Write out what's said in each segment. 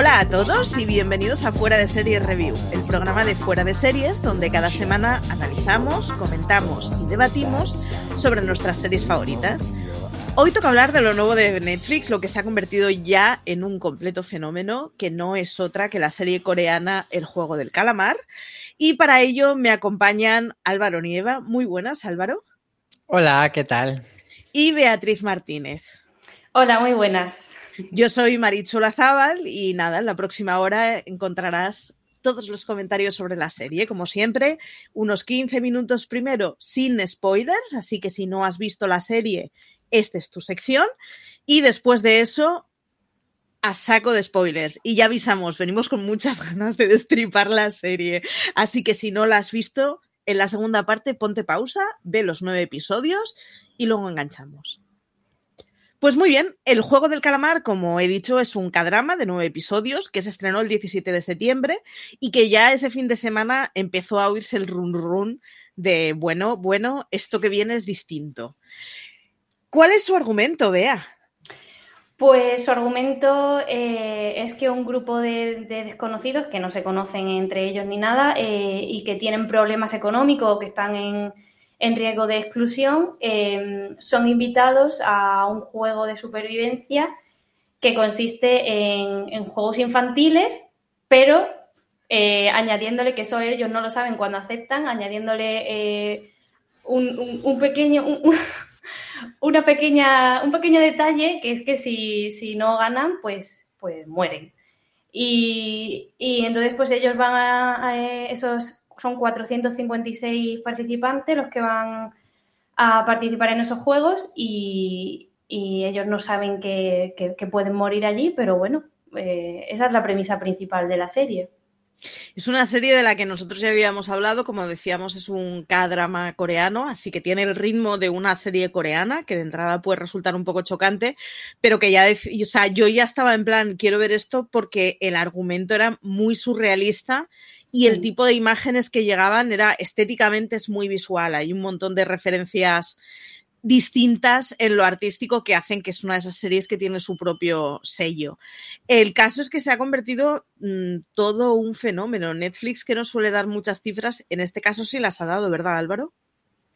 Hola a todos y bienvenidos a Fuera de Series Review, el programa de Fuera de Series donde cada semana analizamos, comentamos y debatimos sobre nuestras series favoritas. Hoy toca hablar de lo nuevo de Netflix, lo que se ha convertido ya en un completo fenómeno, que no es otra que la serie coreana El Juego del Calamar. Y para ello me acompañan Álvaro Nieva. Muy buenas, Álvaro. Hola, ¿qué tal? Y Beatriz Martínez. Hola, muy buenas. Yo soy Marichu Lazábal y nada, en la próxima hora encontrarás todos los comentarios sobre la serie, como siempre, unos 15 minutos primero sin spoilers, así que si no has visto la serie, esta es tu sección, y después de eso, a saco de spoilers. Y ya avisamos, venimos con muchas ganas de destripar la serie, así que si no la has visto, en la segunda parte ponte pausa, ve los nueve episodios y luego enganchamos. Pues muy bien, El Juego del Calamar, como he dicho, es un cadrama de nueve episodios que se estrenó el 17 de septiembre y que ya ese fin de semana empezó a oírse el run run de, bueno, bueno, esto que viene es distinto. ¿Cuál es su argumento, Bea? Pues su argumento eh, es que un grupo de, de, desconocidos que no se conocen entre ellos ni nada eh, y que tienen problemas económicos o que están en, en riesgo de exclusión eh, son invitados a un juego de supervivencia que consiste en, juegos infantiles, pero eh, añadiéndole, que eso ellos no lo saben cuando aceptan, añadiéndole eh, un, pequeño, un, una pequeña, un pequeño detalle, que es que si, si no ganan, pues, pues mueren. Y, y, entonces, pues ellos van a, a esos son 456 participantes los que van a participar en esos juegos y, ellos no saben que, pueden morir allí, pero bueno, eh, esa es la premisa principal de la serie. Es una serie de la que nosotros ya habíamos hablado, como decíamos, es un K-drama coreano, así que tiene el ritmo de una serie coreana, que de entrada puede resultar un poco chocante, pero que ya, o sea, yo ya estaba en plan, quiero ver esto porque el argumento era muy surrealista y el tipo de imágenes que llegaban era estéticamente es muy visual, hay un montón de referencias distintas en lo artístico que hacen que es una de esas series que tiene su propio sello. El caso es que se ha convertido mmm, todo un fenómeno. Netflix, que no suele dar muchas cifras, en este caso sí las ha dado, ¿verdad, Álvaro?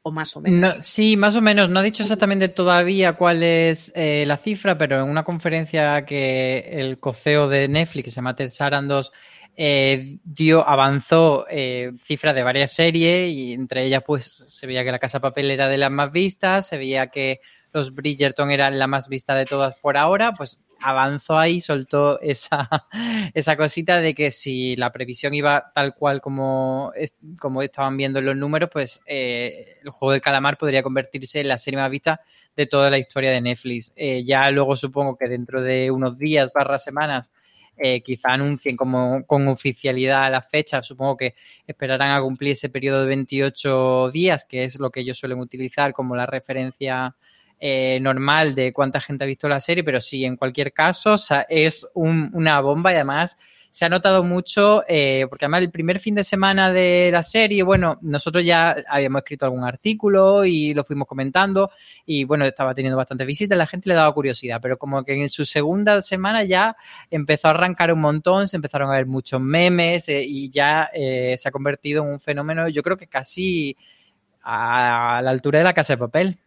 O más o menos. No, sí, más o menos. No ha dicho exactamente todavía cuál es eh, la cifra, pero en una conferencia que el coceo de Netflix, se llama Ted Sarandos, eh, dio, avanzó eh, cifras de varias series y entre ellas pues se veía que la Casa Papel era de las más vistas, se veía que los Bridgerton eran la más vista de todas por ahora, pues avanzó ahí, soltó esa, esa cosita de que si la previsión iba tal cual como, como estaban viendo en los números, pues eh, el juego del calamar podría convertirse en la serie más vista de toda la historia de Netflix. Ya luego supongo que dentro de unos días, barra semanas, eh, quizá anuncien como con oficialidad la fecha. Supongo que esperarán a cumplir ese periodo de 28 días, que es lo que ellos suelen utilizar como la referencia eh, normal de cuánta gente ha visto la serie, pero sí, en cualquier caso, es un, una bomba y además se ha notado mucho, eh, porque además el primer fin de semana de la serie, bueno, nosotros ya habíamos escrito algún artículo y lo fuimos comentando y bueno, estaba teniendo bastantes visitas, la gente le daba curiosidad, pero como que en su segunda semana ya empezó a arrancar un montón, se empezaron a ver muchos memes eh, y ya eh, se ha convertido en un fenómeno, yo creo que casi a la altura de la casa de papel.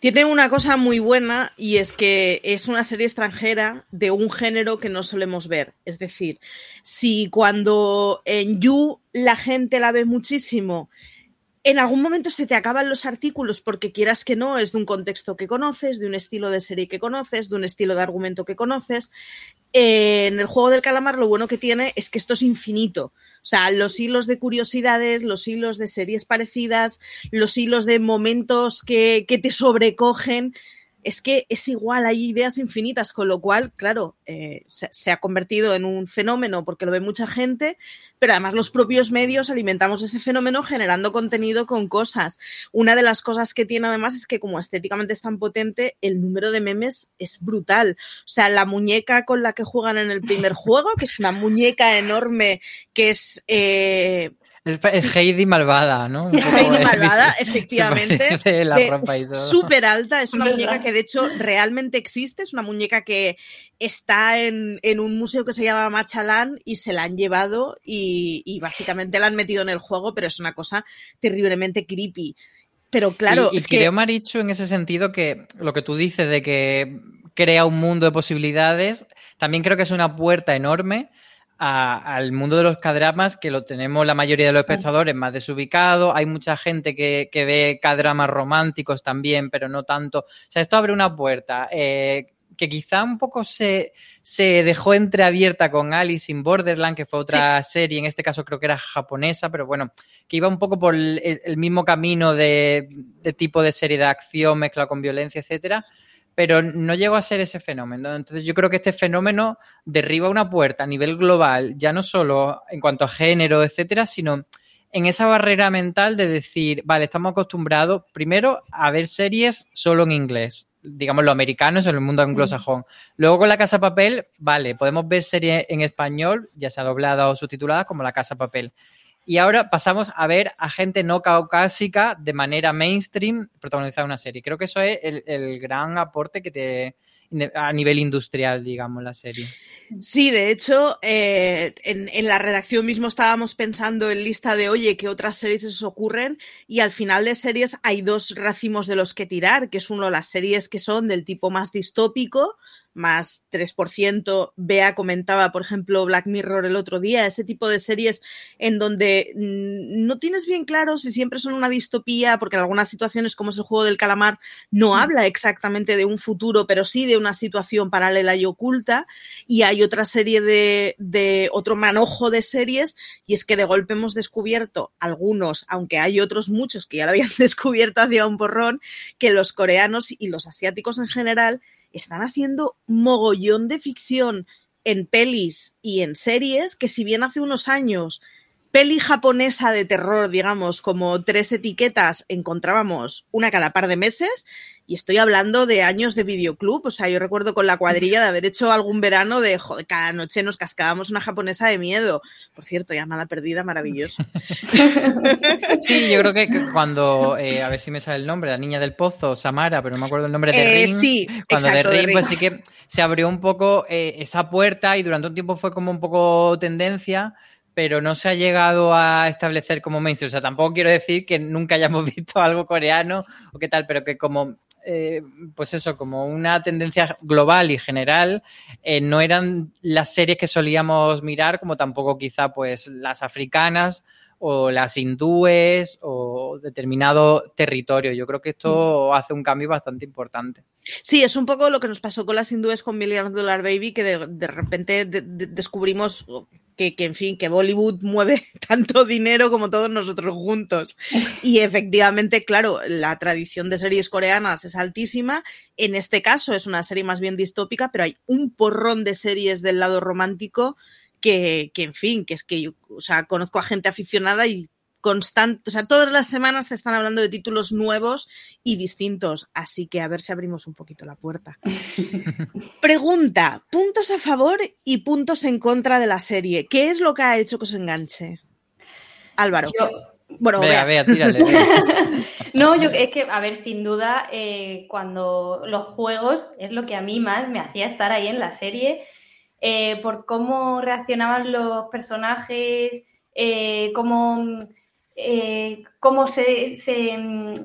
Tiene una cosa muy buena y es que es una serie extranjera de un género que no solemos ver. Es decir, si cuando en You la gente la ve muchísimo, en algún momento se te acaban los artículos porque quieras que no, es de un contexto que conoces, de un estilo de serie que conoces, de un estilo de argumento que conoces. Eh, en el juego del calamar lo bueno que tiene es que esto es infinito. O sea, los hilos de curiosidades, los hilos de series parecidas, los hilos de momentos que, que te sobrecogen es que es igual, hay ideas infinitas, con lo cual, claro, eh, se, se, ha convertido en un fenómeno porque lo ve mucha gente, pero además los propios medios alimentamos ese fenómeno generando contenido con cosas. Una de las cosas que tiene además es que como estéticamente es tan potente, el número de memes es brutal. O sea, la muñeca con la que juegan en el primer juego, que es una muñeca enorme, que es... Eh, Es, Heidi malvada, ¿no? Es Heidi malvada, efectivamente. Súper alta, es una muñeca que de hecho realmente existe, es una muñeca que está en, un museo que se llama Machalán y se la han llevado y, básicamente la han metido en el juego, pero es una cosa terriblemente creepy. Pero claro, y, es creo, Marichu, en ese sentido que lo que tú dices de que crea un mundo de posibilidades, también creo que es una puerta enorme al mundo de los cadramas, que lo tenemos la mayoría de los espectadores más desubicado. Hay mucha gente que, ve cadramas románticos también, pero no tanto. O sea, esto abre una puerta. Eh, que quizá un poco se, se, dejó entreabierta con Alice in Borderland, que fue otra serie, en este caso creo que era japonesa, pero bueno, que iba un poco por el, mismo camino de, de, tipo de serie de acción mezclado con violencia, etcétera pero no llegó a ser ese fenómeno. Entonces yo creo que este fenómeno derriba una puerta a nivel global, ya no solo en cuanto a género, etcétera, sino en esa barrera mental de decir, vale, estamos acostumbrados primero a ver series solo en inglés, digamos los americanos en el mundo anglosajón. Luego con la Casa Papel, vale, podemos ver series en español, ya sea doblada o subtitulada, como la Casa Papel. Y ahora pasamos a ver a gente no caucásica de manera mainstream protagonizar una serie. Creo que eso es el, gran aporte que te a nivel industrial, digamos, la serie. Sí, de hecho, eh, en, la redacción mismo estábamos pensando en lista de, oye, ¿qué otras series se ocurren? Y al final de series hay dos racimos de los que tirar, que es uno las series que son del tipo más distópico, más 3%. Bea comentaba, por ejemplo, Black Mirror el otro día, ese tipo de series en donde mm, no tienes bien claro si siempre son una distopía, porque en algunas situaciones, como es el juego del calamar, no mm. habla exactamente de un futuro, pero sí de una situación paralela y oculta. Y hay otra serie de, de otro manojo de series, y es que de golpe hemos descubierto algunos, aunque hay otros muchos que ya lo habían descubierto hacia un porrón, que los coreanos y los asiáticos en general están haciendo mogollón de ficción en pelis y en series que si bien hace unos años peli japonesa de terror, digamos, como tres etiquetas, encontrábamos una cada par de meses. Y estoy hablando de años de videoclub. O sea, yo recuerdo con la cuadrilla de haber hecho algún verano de, joder, cada noche nos cascábamos una japonesa de miedo. Por cierto, llamada perdida, maravilloso. Sí, yo creo que cuando, eh, a ver si me sale el nombre, la niña del pozo, Samara, pero no me acuerdo el nombre de eh, Ring. Sí, cuando exacto, de Ring, pues sí que se abrió un poco eh, esa puerta y durante un tiempo fue como un poco tendencia pero no se ha llegado a establecer como mainstream. O sea, tampoco quiero decir que nunca hayamos visto algo coreano o qué tal, pero que como, eh, pues eso, como una tendencia global y general, eh, no eran las series que solíamos mirar, como tampoco quizá pues las africanas o las hindúes o determinado territorio. Yo creo que esto mm. hace un cambio bastante importante. Sí, es un poco lo que nos pasó con las hindúes con Million Dollar Baby, que de, repente descubrimos que, en fin, que Bollywood mueve tanto dinero como todos nosotros juntos. Y efectivamente, claro, la tradición de series coreanas es altísima. En este caso es una serie más bien distópica, pero hay un porrón de series del lado romántico que, que en fin, que es que yo, o sea, conozco a gente aficionada y constante, o sea, todas las semanas te están hablando de títulos nuevos y distintos, así que a ver si abrimos un poquito la puerta. Pregunta, puntos a favor y puntos en contra de la serie. ¿Qué es lo que ha hecho que os enganche? Álvaro. Bueno, vea, vea, tírale. no, yo es que, a ver, sin duda, eh, cuando los juegos es lo que a mí más me hacía estar ahí en la serie, eh, por cómo reaccionaban los personajes, eh, cómo eh, cómo se,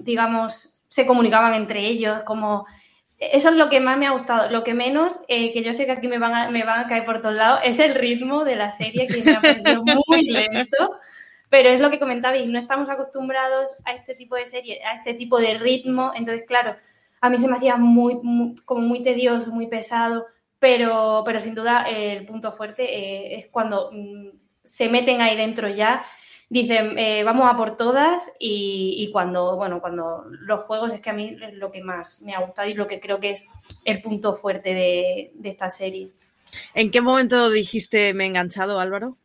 digamos, se comunicaban entre ellos, como... Eso es lo que más me ha gustado. Lo que menos, eh, que yo sé que aquí me van, a, me van a caer por todos lados, es el ritmo de la serie, que me ha parecido muy lento. Pero es lo que comentabais, no estamos acostumbrados a este tipo de serie, a este tipo de ritmo. Entonces, claro, a mí se me hacía muy, como muy tedioso, muy pesado. Pero, pero sin duda el punto fuerte eh, es cuando mm, se meten ahí dentro ya dicen, eh, vamos a por todas y, cuando, bueno, cuando los juegos es que a mí es lo que más me ha gustado y lo que creo que es el punto fuerte de, esta serie. ¿En qué momento dijiste me he enganchado, Álvaro?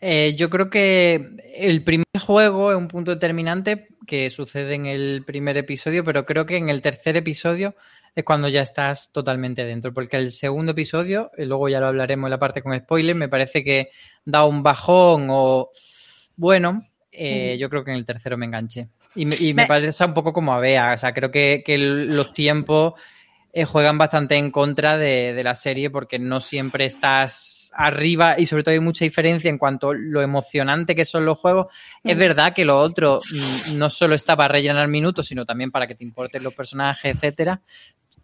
Eh, yo creo que el primer juego es un punto determinante que sucede en el primer episodio, pero creo que en el tercer episodio es cuando ya estás totalmente dentro, porque el segundo episodio, y luego ya lo hablaremos en la parte con spoilers, me parece que da un bajón o bueno, eh, yo creo que en el tercero me enganché. Y me, y me parece un poco como a Bea, o sea, creo que, que los tiempos eh, juegan bastante en contra de, la serie porque no siempre estás arriba y sobre todo hay mucha diferencia en cuanto a lo emocionante que son los juegos. Es mm. verdad que lo otro mm, no solo está para rellenar minutos, sino también para que te importen los personajes, etcétera,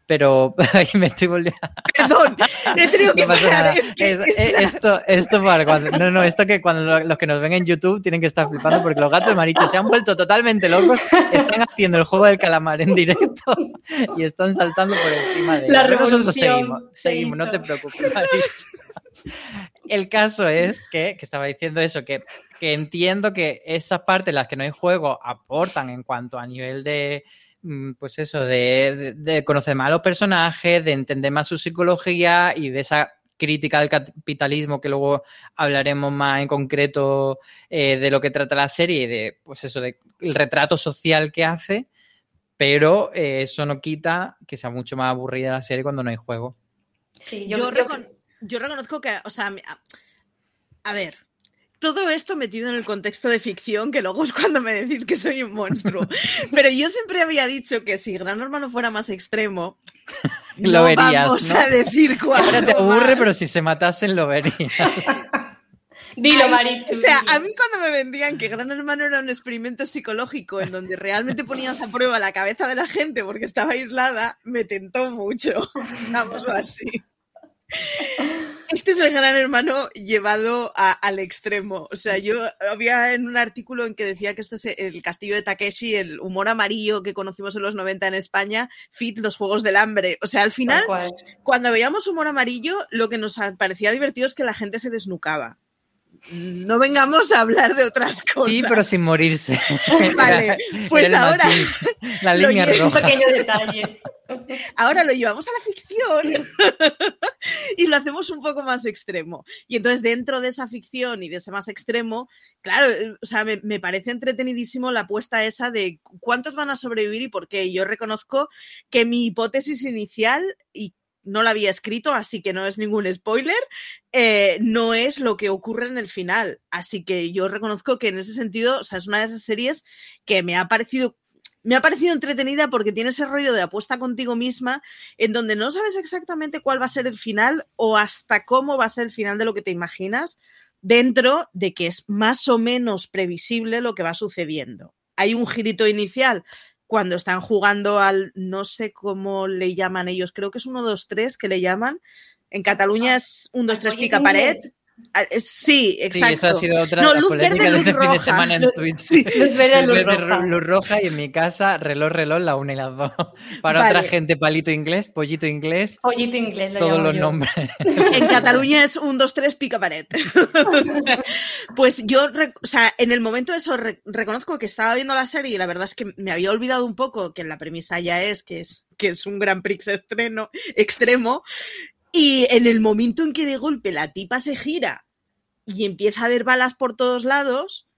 pero ahí me estoy volviendo. Perdón, he tenido que parar. Es que eh, esto, esto para cuando, no, no, esto que cuando los que nos ven en YouTube tienen que estar flipando porque los gatos marichos se han vuelto totalmente locos, están haciendo el juego del calamar en directo y están saltando por encima de La Nosotros seguimos, seguimos, no te preocupes, maricho. El caso es que, que estaba diciendo eso, que, que entiendo que esas partes las que no hay juego aportan en cuanto a nivel de pues eso, de, conocer más a los personajes, de entender más su psicología y de esa crítica al capitalismo que luego hablaremos más en concreto eh, de lo que trata la serie y de, pues eso, de el retrato social que hace, pero eh, eso no quita que sea mucho más aburrida la serie cuando no hay juego. Sí, yo, yo reconozco que, o sea, a ver, todo esto metido en el contexto de ficción, que luego es cuando me decís que soy un monstruo. Pero yo siempre había dicho que si Gran Hermano fuera más extremo, lo no verías. Vamos a decir cuál. Ahora te aburre, pero si se matasen lo verías. Dilo, Marichu. O sea, a mí cuando me vendían que Gran Hermano era un experimento psicológico en donde realmente ponías a prueba la cabeza de la gente porque estaba aislada, me tentó mucho. Digámoslo así. Este es el gran hermano llevado al extremo. O sea, yo había en un artículo en que decía que esto es el castillo de Takeshi, el humor amarillo que conocimos en los 90 en España, fit los juegos del hambre. O sea, al final, cuando veíamos humor amarillo, lo que nos parecía divertido es que la gente se desnucaba no vengamos a hablar de otras cosas. Sí, pero sin morirse. Vale, pues ahora. La línea roja. Un pequeño detalle. Ahora lo llevamos a la ficción y lo hacemos un poco más extremo. Y entonces, dentro de esa ficción y de ese más extremo, claro, o sea, me, me parece entretenidísimo la apuesta esa de cuántos van a sobrevivir y por qué. Yo reconozco que mi hipótesis inicial, y no la había escrito, así que no es ningún spoiler, eh, no es lo que ocurre en el final. Así que yo reconozco que en ese sentido, o sea, es una de esas series que me ha parecido me ha parecido entretenida porque tiene ese rollo de apuesta contigo misma en donde no sabes exactamente cuál va a ser el final o hasta cómo va a ser el final de lo que te imaginas dentro de que es más o menos previsible lo que va sucediendo. Hay un girito inicial cuando están jugando al, no sé cómo le llaman ellos, creo que es 1, 2, 3 que le llaman. En Cataluña ah, es 1, 2, 3 pica pared. Ah, eh, sí, exacto. Sí, eso ha sido otra no, luz verde, luz roja. Fin de semana en Twitch. Sí. Luz verde, luz, roja. luz roja. y en mi casa reloj, reloj, la una y las dos. Para otra gente, palito inglés, pollito inglés. Pollito inglés, lo Todos los yo. nombres. En Cataluña es un, dos, tres, pica pared. pues yo, o sea, en el momento de eso re reconozco que estaba viendo la serie y la verdad es que me había olvidado un poco que la premisa ya es que es que es un Gran Prix estreno, extremo, y en el momento en que de golpe la tipa se gira y empieza a ver balas por todos lados,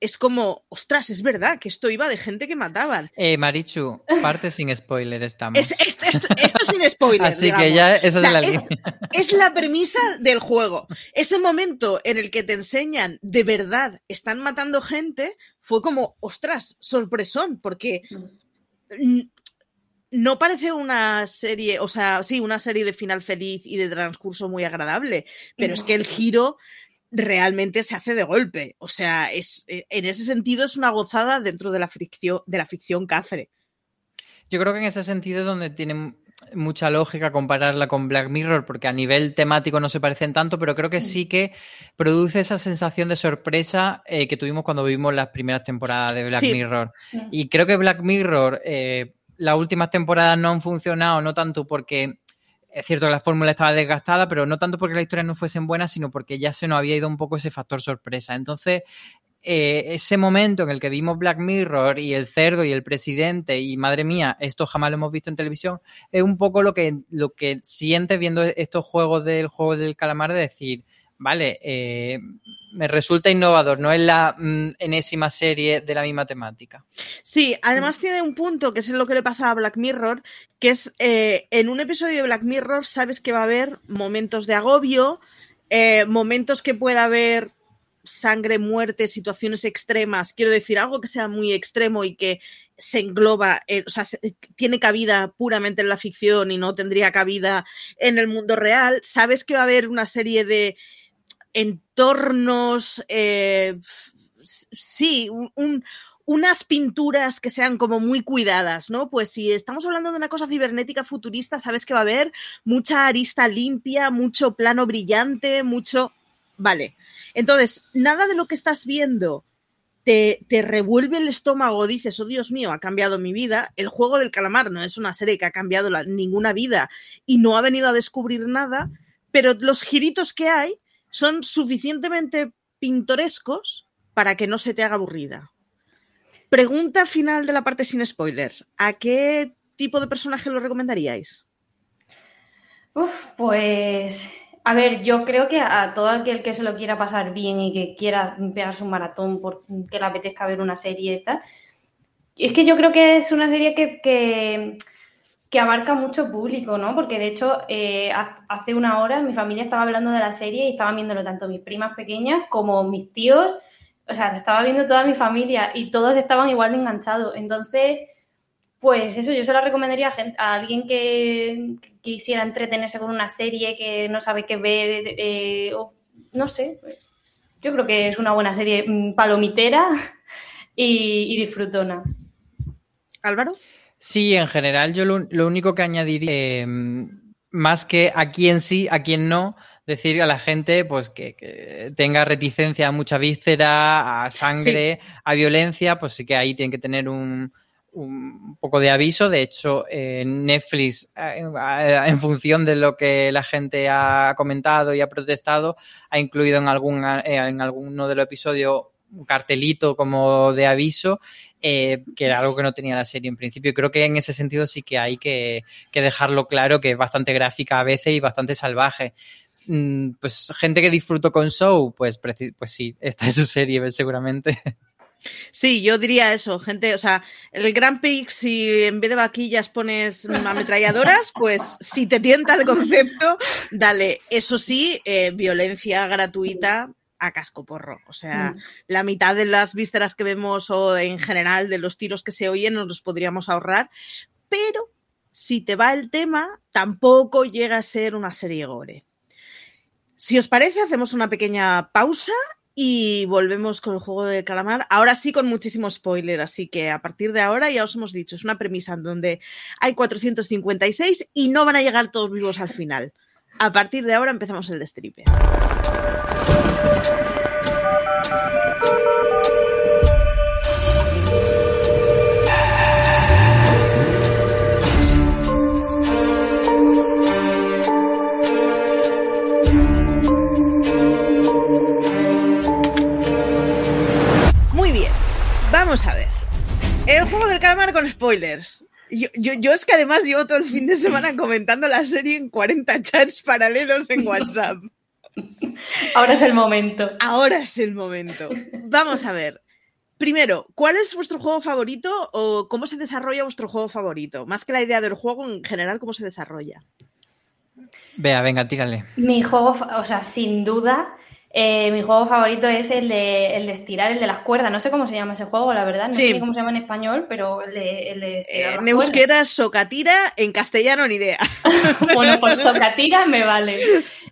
es como, ostras, es verdad que esto iba de gente que mataban. Eh, Marichu, parte sin spoiler estamos. Es, esto, esto, esto, sin spoiler. Así digamos. que ya esa o sea, es la es, línea. es la premisa del juego. Ese momento en el que te enseñan de verdad están matando gente fue como, ostras, sorpresón, porque no parece una serie, o sea, sí, una serie de final feliz y de transcurso muy agradable, pero no. es que el giro realmente se hace de golpe. O sea, es, en ese sentido es una gozada dentro de la ficción, de la ficción Cáceres. Yo creo que en ese sentido es donde tiene mucha lógica compararla con Black Mirror, porque a nivel temático no se parecen tanto, pero creo que sí que produce esa sensación de sorpresa eh, que tuvimos cuando vimos las primeras temporadas de Black sí. Mirror. Y creo que Black Mirror, eh, las últimas temporadas no han funcionado, no tanto porque es cierto que la fórmula estaba desgastada, pero no tanto porque las historias no fuesen buenas, sino porque ya se nos había ido un poco ese factor sorpresa. Entonces, eh, ese momento en el que vimos Black Mirror y el cerdo y el presidente y madre mía, esto jamás lo hemos visto en televisión, es un poco lo que, lo que sientes viendo estos juegos del juego del calamar de decir, vale, eh, me resulta innovador, no es la mm, enésima serie de la misma temática. Sí, además tiene un punto que es lo que le pasa a Black Mirror, que es eh, en un episodio de Black Mirror sabes que va a haber momentos de agobio, eh, momentos que pueda haber sangre, muerte, situaciones extremas, quiero decir, algo que sea muy extremo y que se engloba, o sea, tiene cabida puramente en la ficción y no tendría cabida en el mundo real, sabes que va a haber una serie de entornos, eh, sí, un, unas pinturas que sean como muy cuidadas, ¿no? Pues si estamos hablando de una cosa cibernética futurista, sabes que va a haber mucha arista limpia, mucho plano brillante, mucho... Vale. Entonces, nada de lo que estás viendo te, te, revuelve el estómago, dices, oh Dios mío, ha cambiado mi vida. El juego del calamar no es una serie que ha cambiado ninguna vida y no ha venido a descubrir nada, pero los giritos que hay son suficientemente pintorescos para que no se te haga aburrida. Pregunta final de la parte sin spoilers. ¿A qué tipo de personaje lo recomendaríais? Uf, pues a ver, yo creo que a todo aquel que se lo quiera pasar bien y que quiera pegarse un maratón porque le apetezca ver una serie y tal, es que yo creo que es una serie que, que, abarca mucho público, ¿no? Porque de hecho, eh, hace una hora mi familia estaba hablando de la serie y estaban viéndolo tanto mis primas pequeñas como mis tíos o sea, estaba viendo toda mi familia y todos estaban igual de enganchados. Entonces, pues eso, yo se lo recomendaría a, alguien que, quisiera entretenerse con una serie, que no sabe qué ver, eh, o, no sé. Yo creo que es una buena serie mm, palomitera y, disfrutona. Álvaro. Sí, en general yo lo, único que añadiría, eh, más que a quién sí, a quién no, decir a la gente pues que, tenga reticencia a mucha víscera, a sangre, a violencia, pues sí que ahí tienen que tener un, un poco de aviso. De hecho, Netflix, eh, en función de lo que la gente ha comentado y ha protestado, ha incluido en, algún, eh, en alguno de los episodios un cartelito como de aviso, eh, que era algo que no tenía la serie en principio. Creo que en ese sentido sí que hay que, que dejarlo claro, que es bastante gráfica a veces y bastante salvaje. Mm, pues gente que disfruto con Show, pues, pues sí, esta es su serie seguramente. Sí, yo diría eso, gente, o sea, el Grand Prix, si en vez de vaquillas pones ametralladoras, pues si te tienta el concepto, dale. Eso sí, eh, violencia gratuita a casco porro. O sea, mm. la mitad de las vísceras que vemos o en general de los tiros que se oyen nos los podríamos ahorrar, pero si te va el tema, tampoco llega a ser una serie gore. Si os parece, hacemos una pequeña pausa y volvemos con el juego de calamar. Ahora sí con muchísimo spoiler, así que a partir de ahora ya os hemos dicho, es una premisa en donde hay 456 y no van a llegar todos vivos al final. A partir de ahora empezamos el destripe. Vamos a ver. El juego del calamar con spoilers. Yo, es que además llevo todo el fin de semana comentando la serie en 40 chats paralelos en WhatsApp. Ahora es el momento. Ahora es el momento. Vamos a ver. Primero, ¿cuál es vuestro juego favorito o cómo se desarrolla vuestro juego favorito? Más que la idea del juego, en general, ¿cómo se desarrolla? Vea, venga, tírale. Mi juego, o sea, sin duda, eh, mi juego favorito es el de, el de estirar, el de las cuerdas. No sé cómo se llama ese juego, la verdad. No sé cómo se llama en español, pero el de, el de estirar. en euskera, socatira, en castellano ni idea. bueno, pues socatira me vale.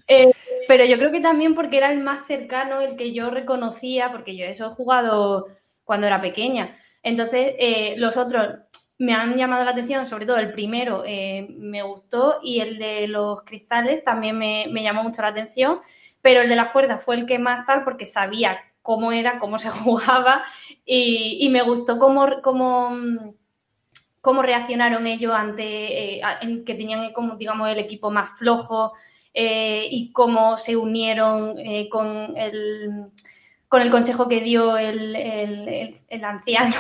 Eh, pero yo creo que también porque era el más cercano, el que yo reconocía, porque yo eso he jugado cuando era pequeña. Entonces, eh, los otros me han llamado la atención, sobre todo el primero me gustó y el de los cristales también me, me llamó mucho la atención pero el de las cuerdas fue el que más tal porque sabía cómo era, cómo se jugaba y, me gustó cómo, cómo, cómo reaccionaron ellos ante eh, que tenían como digamos el equipo más flojo eh, y cómo se unieron eh, con, el, con el consejo que dio el, el, anciano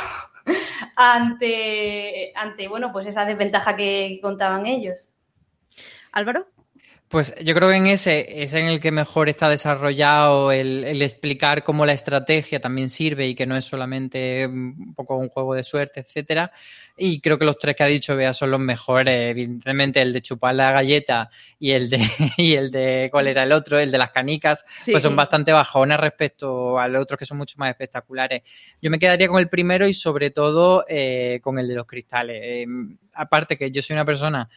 ante, ante bueno pues esa desventaja que contaban ellos. Álvaro. Pues yo creo que en ese es en el que mejor está desarrollado el, explicar cómo la estrategia también sirve y que no es solamente un poco un juego de suerte, etcétera. Y creo que los tres que ha dicho Bea son los mejores. Evidentemente, el de chupar la galleta y el de, y el de ¿cuál era el otro? El de las canicas, pues son bastante bajones respecto al otro que son mucho más espectaculares. Yo me quedaría con el primero y sobre todo eh, con el de los cristales. Eh, aparte que yo soy una persona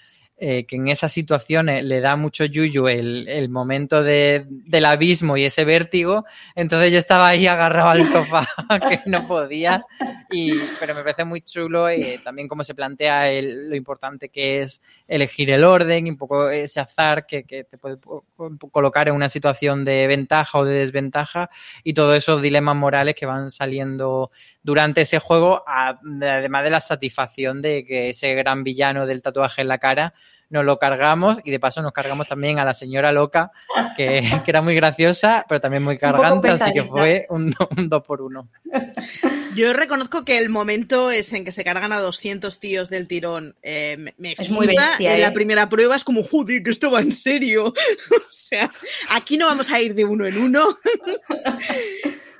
eh, que en esas situaciones le da mucho yuyu el, momento del abismo y ese vértigo, entonces yo estaba ahí agarrado al sofá que no podía, y, pero me parece muy chulo eh, también cómo se plantea lo importante que es elegir el orden y un poco ese azar que, te puede colocar en una situación de ventaja o de desventaja y todos esos dilemas morales que van saliendo durante ese juego, además de la satisfacción de que ese gran villano del tatuaje en la cara nos lo cargamos y de paso nos cargamos también a la señora loca, que, era muy graciosa, pero también muy cargante, así que fue un, dos por uno. Yo reconozco que el momento es en que se cargan a 200 tíos del tirón. Eh, me, es muy bestia, En la ¿eh? primera prueba es como, joder, que esto va en serio. o sea, aquí no vamos a ir de uno en uno.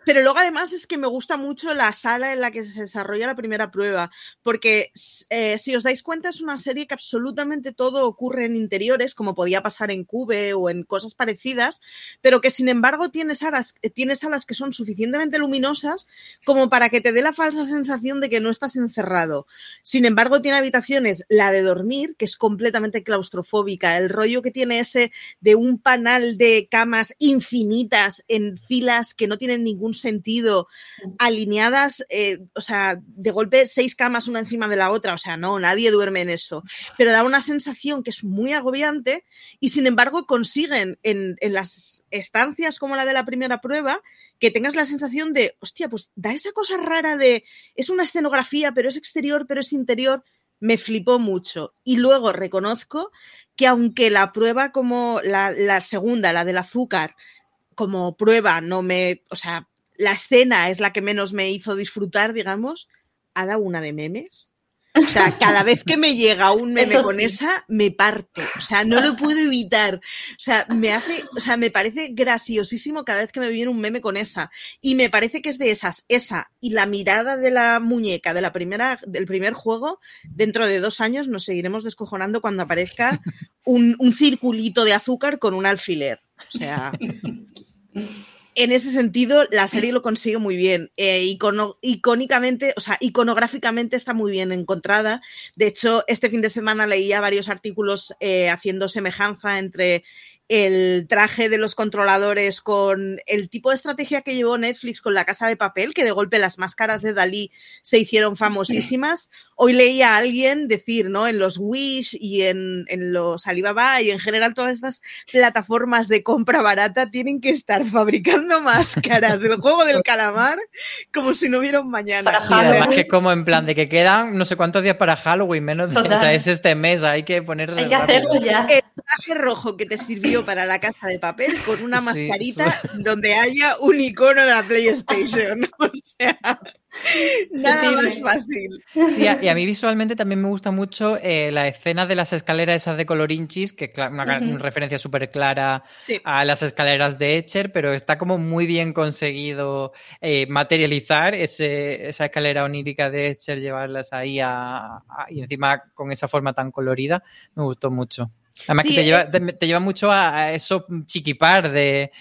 Pero luego además es que me gusta mucho la sala en la que se desarrolla la primera prueba, porque eh, si os dais cuenta es una serie que absolutamente todo ocurre en interiores, como podía pasar en Cube o en cosas parecidas, pero que sin embargo tiene salas, tiene salas que son suficientemente luminosas como para que te dé la falsa sensación de que no estás encerrado. Sin embargo, tiene habitaciones, la de dormir, que es completamente claustrofóbica, el rollo que tiene ese de un panal de camas infinitas en filas que no tienen ningún sentido, alineadas, eh, o sea, de golpe seis camas una encima de la otra, o sea, no, nadie duerme en eso, pero da una sensación que es muy agobiante y sin embargo consiguen en, en las estancias como la de la primera prueba que tengas la sensación de, hostia, pues da esa cosa rara de, es una escenografía, pero es exterior, pero es interior, me flipó mucho. Y luego reconozco que aunque la prueba como la, la, segunda, la del azúcar, como prueba, no me, o sea, la escena es la que menos me hizo disfrutar, digamos, ha dado una de memes. O sea, cada vez que me llega un meme con esa, me parto. O sea, no lo puedo evitar. O sea, me hace, o sea, me parece graciosísimo cada vez que me viene un meme con esa. Y me parece que es de esas, esa y la mirada de la muñeca de la primera, del primer juego, dentro de dos años nos seguiremos descojonando cuando aparezca un, un circulito de azúcar con un alfiler. O sea en ese sentido, la serie lo consigue muy bien. Eh, icono, icónicamente, o sea, iconográficamente está muy bien encontrada. De hecho, este fin de semana leía varios artículos eh, haciendo semejanza entre el traje de los controladores con el tipo de estrategia que llevó Netflix con la casa de papel, que de golpe las máscaras de Dalí se hicieron famosísimas. Hoy leía a alguien decir, ¿no? En los Wish y en, en los Alibaba y en general todas estas plataformas de compra barata tienen que estar fabricando máscaras del juego del calamar como si no hubiera un mañana. Sí, además que como en plan de que quedan no sé cuántos días para Halloween, menos de, o sea, es este mes, hay que ponerse Hay que hacerlo ya. El traje rojo que te sirvió para la casa de papel con una mascarita donde haya un icono de la PlayStation. O sea, nada más fácil. Sí, y a mí visualmente también me gusta mucho eh, la escena de las escaleras esas de colorinchis, que es una, uh -huh. referencia súper clara sí. a las escaleras de Etcher, pero está como muy bien conseguido eh, materializar ese, esa escalera onírica de Etcher, llevarlas ahí a, a, y encima con esa forma tan colorida, me gustó mucho. Además sí, que te lleva, te, te, lleva mucho a, a, eso chiquipar de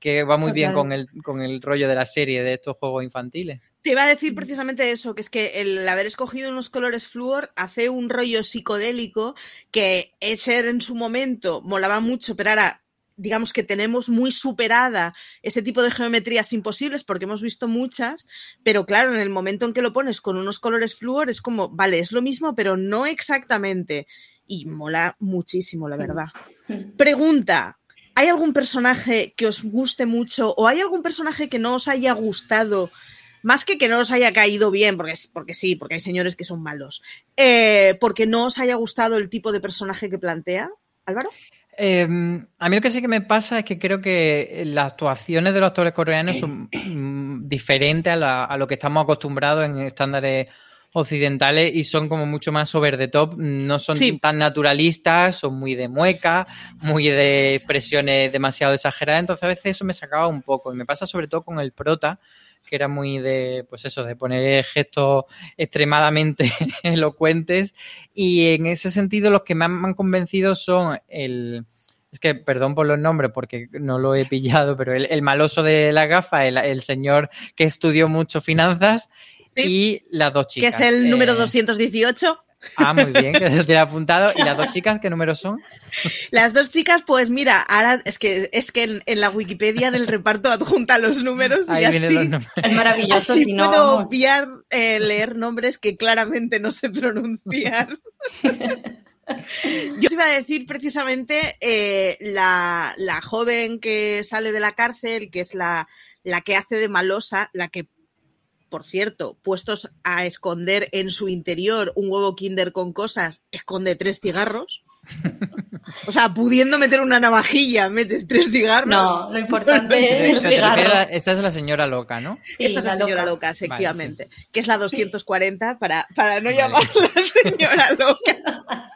que va muy bien con el, con el rollo de la serie de estos juegos infantiles. Te iba a decir precisamente eso, que es que el haber escogido unos colores flúor hace un rollo psicodélico que Escher en su momento molaba mucho, pero ahora digamos que tenemos muy superada ese tipo de geometrías imposibles porque hemos visto muchas, pero claro, en el momento en que lo pones con unos colores flúor es como, vale, es lo mismo, pero no exactamente y mola muchísimo, la verdad. Pregunta, ¿hay algún personaje que os guste mucho o hay algún personaje que no os haya gustado? Más que que no os haya caído bien, porque, porque sí, porque hay señores que son malos, eh, porque no os haya gustado el tipo de personaje que plantea, Álvaro. Eh, a mí lo que sí que me pasa es que creo que las actuaciones de los actores coreanos son mm, diferentes a, la, a, lo que estamos acostumbrados en estándares occidentales y son como mucho más over the top, no son tan naturalistas, son muy de mueca, muy de expresiones demasiado exageradas, entonces a veces eso me sacaba un poco. Y me pasa sobre todo con el prota, que era muy de, pues eso, de poner gestos extremadamente elocuentes. Y en ese sentido los que me han convencido son el es que perdón por los nombres porque no lo he pillado, pero el, maloso de la gafa, el, señor que estudió mucho finanzas y las dos chicas. Que es el número 218. Eh, ah, muy bien, que se te ha apuntado. ¿Y las dos chicas qué números son? Las dos chicas, pues mira, ahora es que es que en, la Wikipedia en el reparto adjunta los números y así, los números. es maravilloso. Así si puedo obviar eh, leer nombres que claramente no sé pronunciar. Yo iba a decir precisamente eh, la, joven que sale de la cárcel, que es la, la que hace de malosa, la que por cierto, puestos a esconder en su interior un huevo Kinder con cosas, esconde tres cigarros. O sea, pudiendo meter una navajilla, metes tres cigarros. No, lo importante es el Esta es la señora loca, ¿no? Esta es la, señora loca, efectivamente. Que es la 240 para, para no llamarla señora loca.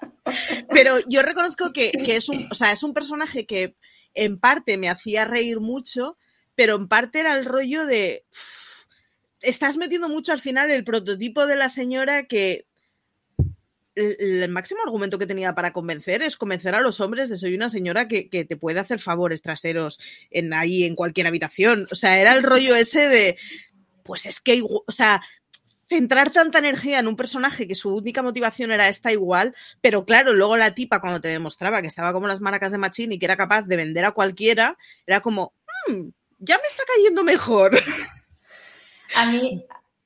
Pero yo reconozco que, es, un, es un personaje que en parte me hacía reír mucho, pero en parte era el rollo de... estás metiendo mucho al final el prototipo de la señora que el, máximo argumento que tenía para convencer es convencer a los hombres de soy una señora que, te puede hacer favores traseros en ahí en cualquier habitación. O sea, era el rollo ese de pues es que, o sea, centrar tanta energía en un personaje que su única motivación era esta igual, pero claro, luego la tipa cuando te demostraba que estaba como las maracas de Machín y que era capaz de vender a cualquiera, era como, hmm, ya me está cayendo mejor. A mí,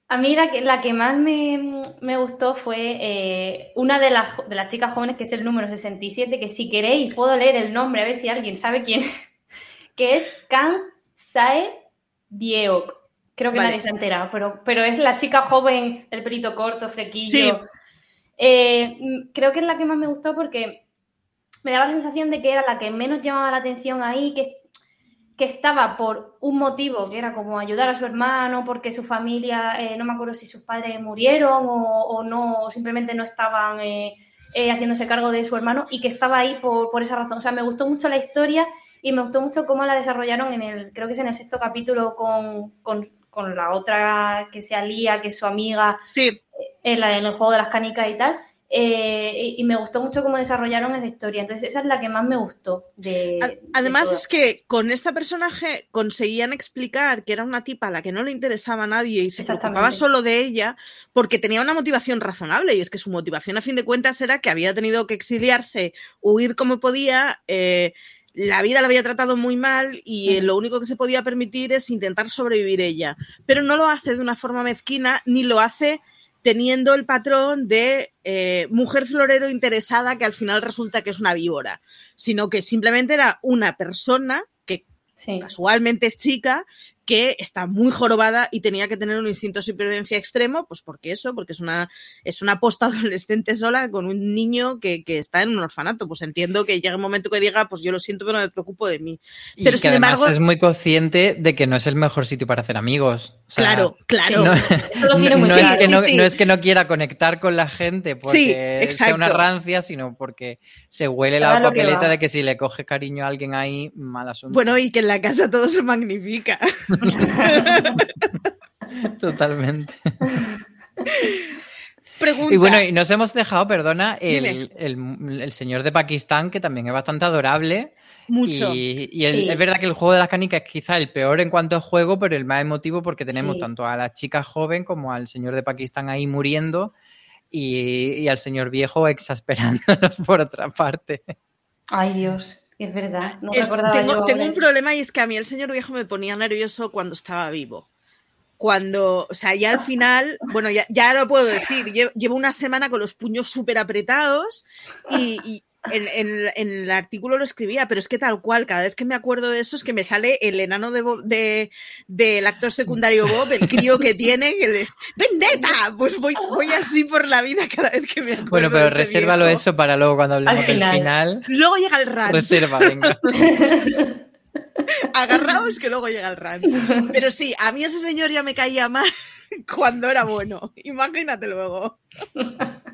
a mí la, que, la que más me, gustó fue eh, una de las, de las chicas jóvenes, que es el número 67, que si queréis puedo leer el nombre, a ver si alguien sabe quién, que es Kang Sae Bieok. Creo que nadie se ha enterado, pero, pero es la chica joven, el pelito corto, frequillo. Eh, creo que es la que más me gustó porque me daba la sensación de que era la que menos llamaba la atención ahí, que, que estaba por un motivo, que era como ayudar a su hermano, porque su familia, eh, no me acuerdo si sus padres murieron o, no, simplemente no estaban eh, haciéndose cargo de su hermano, y que estaba ahí por, por esa razón. O sea, me gustó mucho la historia y me gustó mucho cómo la desarrollaron en el, creo que es en el sexto capítulo con, con con la otra que se alía, que es su amiga, sí. en, la, en el juego de las canicas y tal. Eh, y, me gustó mucho cómo desarrollaron esa historia. Entonces, esa es la que más me gustó. De, Además, es que con este personaje conseguían explicar que era una tipa a la que no le interesaba a nadie y se preocupaba solo de ella porque tenía una motivación razonable. Y es que su motivación, a fin de cuentas, era que había tenido que exiliarse, huir como podía. Eh, la vida la había tratado muy mal y lo único que se podía permitir es intentar sobrevivir ella. Pero no lo hace de una forma mezquina ni lo hace teniendo el patrón de eh, mujer florero interesada que al final resulta que es una víbora, sino que simplemente era una persona que casualmente es chica que está muy jorobada y tenía que tener un instinto de supervivencia extremo, pues porque eso, porque es una, es una posta adolescente sola con un niño que, está en un orfanato. Pues entiendo que llega un momento que diga, pues yo lo siento, pero no me preocupo de mí. Pero sin embargo. Es muy consciente de que no es el mejor sitio para hacer amigos. claro, claro. No, es que no, es que no quiera conectar con la gente porque sea una rancia, sino porque se huele la papeleta de que si le coge cariño a alguien ahí, mal asunto. Bueno, y que en la casa todo se magnifica. Totalmente. Y bueno, y nos hemos dejado, perdona, el, señor de Pakistán, que también es bastante adorable. Mucho. Y, es verdad que el juego de las canicas es quizá el peor en cuanto a juego, pero el más emotivo porque tenemos tanto a la chica joven como al señor de Pakistán ahí muriendo y, al señor viejo exasperándonos por otra parte. Ay, Dios. Es verdad. tengo, un problema y es que a mí el señor viejo me ponía nervioso cuando estaba vivo. Cuando, o sea, ya al final, bueno, ya, ya lo puedo decir, llevo una semana con los puños súper apretados y, en, el artículo lo escribía, pero es que tal cual, cada vez que me acuerdo de eso es que me sale el enano de, del actor secundario Bob, el crío que tiene, que ¡Vendetta! Pues voy, voy así por la vida cada vez que me acuerdo. Bueno, pero resérvalo eso para luego cuando hablemos del final. Luego llega el rant. Reserva, venga. Agarraos que luego llega el rant. Pero sí, a mí ese señor ya me caía mal cuando era bueno. Imagínate luego.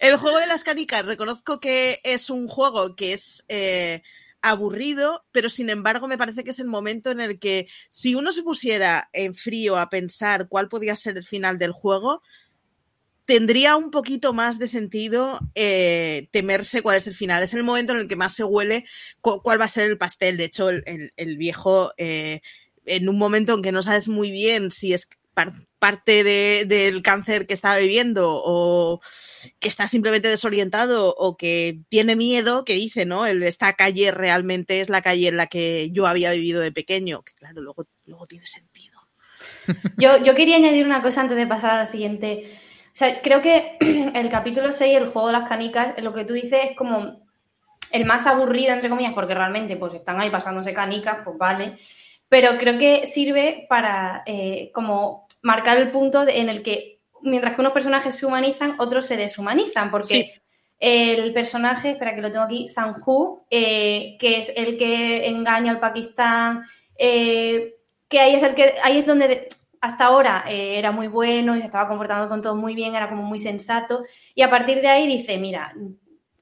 El juego de las canicas, reconozco que es un juego que es eh, aburrido, pero sin embargo me parece que es el momento en el que si uno se pusiera en frío a pensar cuál podía ser el final del juego, tendría un poquito más de sentido eh, temerse cuál es el final. Es el momento en el que más se huele cuál va a ser el pastel. De hecho, el, viejo, eh, en un momento en que no sabes muy bien si es parte del cáncer que está viviendo o que está simplemente desorientado o que tiene miedo, que dice, ¿no? esta calle realmente es la calle en la que yo había vivido de pequeño, que claro, luego, luego tiene sentido. Yo, yo quería añadir una cosa antes de pasar a la siguiente. O sea, creo que el capítulo 6, el juego de las canicas, lo que tú dices es como el más aburrido, entre comillas, porque realmente pues están ahí pasándose canicas, pues vale. Pero creo que sirve para eh, como marcar el punto en el que mientras que unos personajes se humanizan, otros se deshumanizan, porque el personaje, espera que lo tengo aquí, Sanju, eh, que es el que engaña al Pakistán, eh, que ahí es el que ahí es donde hasta ahora eh, era muy bueno y se estaba comportando con todo muy bien, era como muy sensato. Y a partir de ahí dice, mira,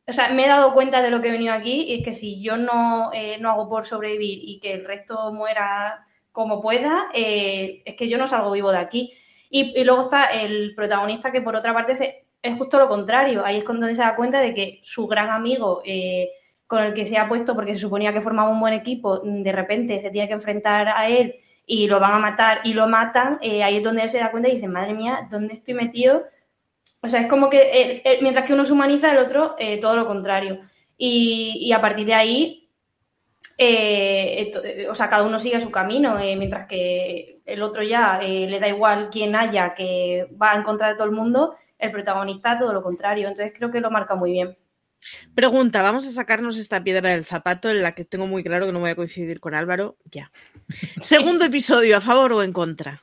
o sea, me he dado cuenta de lo que he venido aquí y es que si yo no, eh, no hago por sobrevivir y que el resto muera como pueda, eh, es que yo no salgo vivo de aquí. Y, luego está el protagonista que por otra parte es, justo lo contrario. Ahí es cuando se da cuenta de que su gran amigo con el que se ha puesto, porque se suponía que formaba un buen equipo, de repente se tiene que enfrentar a él y lo van a matar y lo matan, eh, ahí es donde él se da cuenta y dice, madre mía, ¿dónde estoy metido? O sea, es como que mientras que uno se humaniza, el otro eh, todo lo contrario. Y, a partir de ahí, eh, o sea, cada uno sigue su camino, mientras que el otro ya le da igual quién haya, que va en contra de todo el mundo, el protagonista todo lo contrario. Entonces creo que lo marca muy bien. Pregunta, vamos a sacarnos esta piedra del zapato en la que tengo muy claro que no voy a coincidir con Álvaro. Ya. Segundo episodio, ¿a favor o en contra?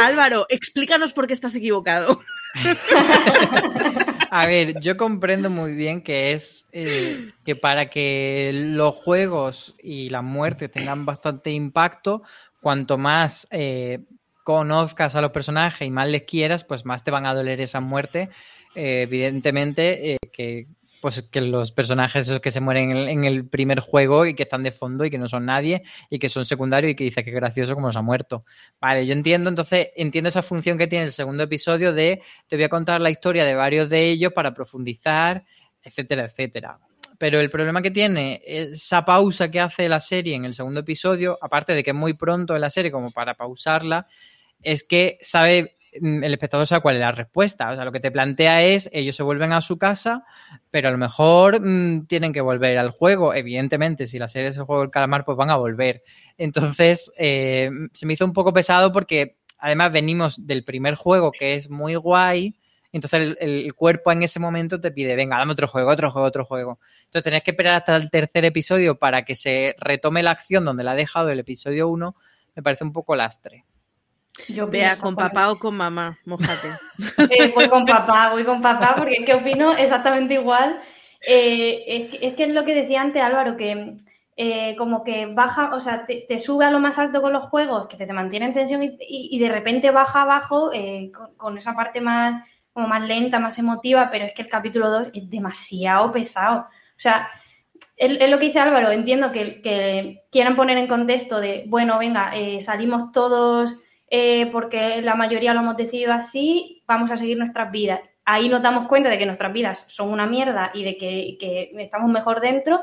Álvaro, explícanos por qué estás equivocado. A ver, yo comprendo muy bien que es eh, que para que los juegos y la muerte tengan bastante impacto, cuanto más eh, conozcas a los personajes y más les quieras, pues más te van a doler esa muerte. Eh, evidentemente, que pues que los personajes esos que se mueren en el, primer juego y que están de fondo y que no son nadie y que son secundarios y que dice que gracioso como se ha muerto. Vale, yo entiendo, entonces entiendo esa función que tiene el segundo episodio de te voy a contar la historia de varios de ellos para profundizar, etcétera, etcétera. Pero el problema que tiene esa pausa que hace la serie en el segundo episodio, aparte de que es muy pronto en la serie como para pausarla, es que sabe el espectador sabe cuál es la respuesta. O sea, lo que te plantea es, ellos se vuelven a su casa, pero a lo mejor mm, tienen que volver al juego. Evidentemente, si la serie es el juego del calamar, pues van a volver. Entonces, eh, se me hizo un poco pesado porque además venimos del primer juego que es muy guay. Entonces el, cuerpo en ese momento te pide, venga, dame otro juego, otro juego, otro juego. Entonces tenés que esperar hasta el tercer episodio para que se retome la acción donde la ha dejado el episodio 1. Me parece un poco lastre. Vea, con papá o con mamá, mojate. Eh, voy con papá, voy con papá, porque es que opino exactamente igual. Eh, es, que, es, lo que decía antes Álvaro, que eh, como que baja, o sea, te, sube a lo más alto con los juegos, que te, mantiene en tensión y, de repente baja abajo con, esa parte más, como más lenta, más emotiva, pero es que el capítulo 2 es demasiado pesado. O sea, es, lo que dice Álvaro, entiendo que, que, quieran poner en contexto de, bueno, venga, salimos todos eh, porque la mayoría lo hemos decidido así, vamos a seguir nuestras vidas. Ahí nos damos cuenta de que nuestras vidas son una mierda y de que, estamos mejor dentro,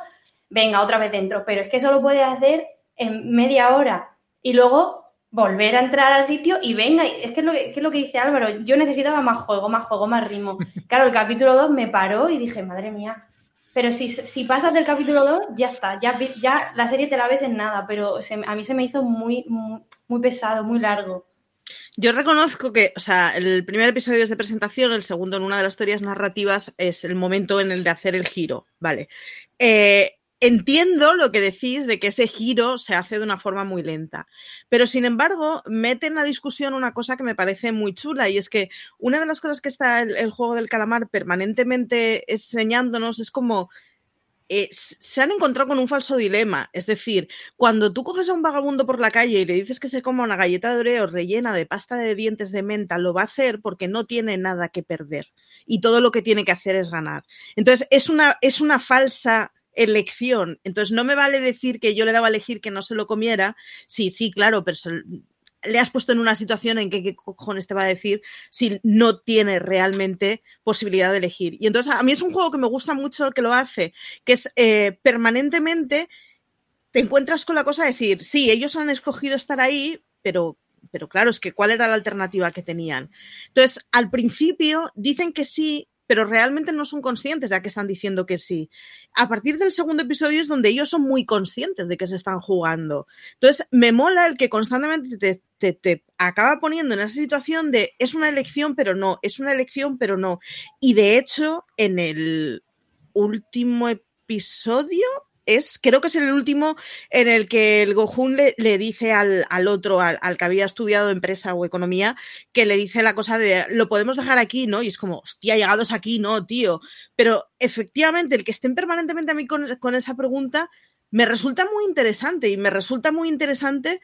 venga, otra vez dentro. Pero es que eso lo puedes hacer en media hora y luego volver a entrar al sitio y venga, es que es lo que, es lo que dice Álvaro, yo necesitaba más juego, más juego, más ritmo. Claro, el capítulo 2 me paró y dije, madre mía, pero si, si, pasas del capítulo 2, ya está, ya, ya la serie te la ves en nada, pero a mí se me hizo muy, muy, pesado, muy largo. Yo reconozco que, o sea, el primer episodio es de presentación, el segundo en una de las teorías narrativas es el momento en el de hacer el giro, ¿vale? Eh, entiendo lo que decís de que ese giro se hace de una forma muy lenta, pero sin embargo mete en la discusión una cosa que me parece muy chula y es que una de las cosas que está el, juego del calamar permanentemente enseñándonos es como eh, se han encontrado con un falso dilema. Es decir, cuando tú coges a un vagabundo por la calle y le dices que se coma una galleta de oreo rellena de pasta de dientes de menta, lo va a hacer porque no tiene nada que perder. Y todo lo que tiene que hacer es ganar. Entonces, es una, es una falsa elección. Entonces, no me vale decir que yo le daba a elegir que no se lo comiera. Sí, sí, claro, pero le has puesto en una situación en que qué cojones te va a decir si no tiene realmente posibilidad de elegir. Y entonces a mí es un juego que me gusta mucho que lo hace, que es eh, permanentemente te encuentras con la cosa de decir, sí, ellos han escogido estar ahí, pero, pero claro, es que cuál era la alternativa que tenían. Entonces, al principio dicen que sí, pero realmente no son conscientes ya que están diciendo que sí. A partir del segundo episodio es donde ellos son muy conscientes de que se están jugando. Entonces, me mola el que constantemente te, te, acaba poniendo en esa situación de es una elección, pero no, es una elección, pero no. Y de hecho, en el último episodio, es, creo que es el último en el que el Gohun le, dice al, al otro, al, al, que había estudiado empresa o economía, que le dice la cosa de lo podemos dejar aquí, ¿no? Y es como, hostia, llegados aquí, no, tío. Pero efectivamente, el que estén permanentemente a mí con, con esa pregunta me resulta muy interesante y me resulta muy interesante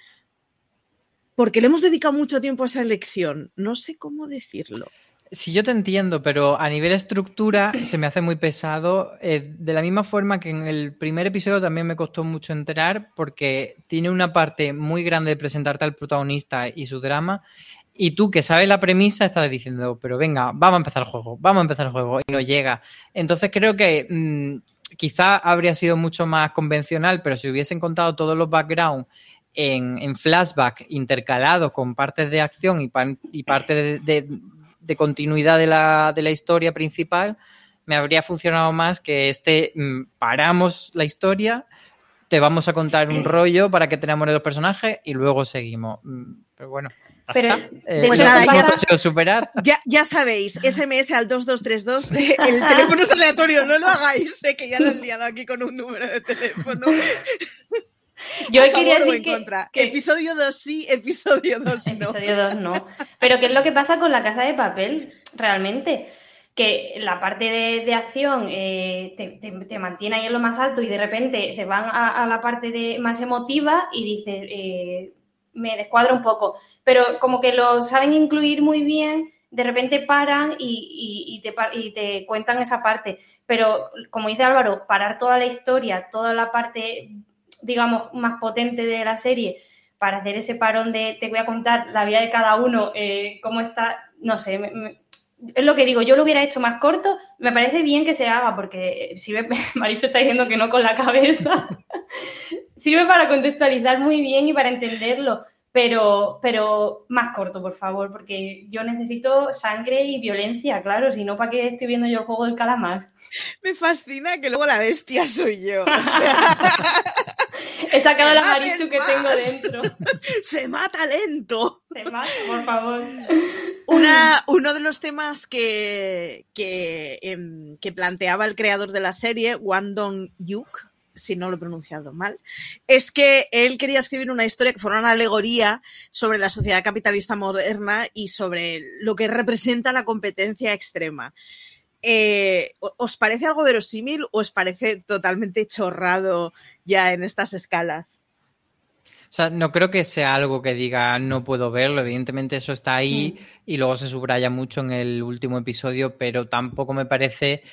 porque le hemos dedicado mucho tiempo a esa elección. No sé cómo decirlo. Sí, yo te entiendo, pero a nivel estructura se me hace muy pesado. Eh, de la misma forma que en el primer episodio también me costó mucho enterar, porque tiene una parte muy grande de presentarte al protagonista y su drama. Y tú que sabes la premisa estás diciendo, pero venga, vamos a empezar el juego, vamos a empezar el juego, y no llega. Entonces creo que mmm, quizá habría sido mucho más convencional, pero si hubiesen contado todos los backgrounds en, en flashback intercalados con partes de acción y, pan, y parte de, de, de continuidad de la, de la, historia principal, me habría funcionado más que este mmm, paramos la historia, te vamos a contar un rollo para que te enamores los personajes y luego seguimos. Pero bueno. Pero, eh, pues nada, ya, superar. Ya, ya, sabéis, SMS al 2232, el teléfono es aleatorio, no lo hagáis, sé que ya lo he liado aquí con un número de teléfono. Yo quería decir que, que, Episodio 2 sí, episodio 2 no. Episodio 2 no. Pero ¿qué es lo que pasa con la casa de papel realmente? Que la parte de, de acción eh, te, te, te, mantiene ahí en lo más alto y de repente se van a, a la parte de, más emotiva y dices, eh, me descuadra un poco. Pero como que lo saben incluir muy bien, de repente paran y, y, y, te, y te cuentan esa parte. Pero como dice Álvaro, parar toda la historia, toda la parte digamos, más potente de la serie para hacer ese parón de te voy a contar la vida de cada uno, eh, cómo está, no sé, me, me, es lo que digo, yo lo hubiera hecho más corto, me parece bien que se haga, porque si me, Maricho está diciendo que no con la cabeza, sirve para contextualizar muy bien y para entenderlo, pero, pero más corto, por favor, porque yo necesito sangre y violencia, claro, si no, ¿para qué estoy viendo yo el juego del calamar? Me fascina que luego la bestia soy yo. O sea... He sacado la marichu que tengo dentro. Se mata lento. Se mata, por favor. Una, uno de los temas que, que, eh, que, planteaba el creador de la serie, Wandong Yuk, si no lo he pronunciado mal, es que él quería escribir una historia que fuera una alegoría sobre la sociedad capitalista moderna y sobre lo que representa la competencia extrema. Eh, ¿Os parece algo verosímil o os parece totalmente chorrado ya en estas escalas? O sea, no creo que sea algo que diga no puedo verlo. Evidentemente eso está ahí mm. y luego se subraya mucho en el último episodio, pero tampoco me parece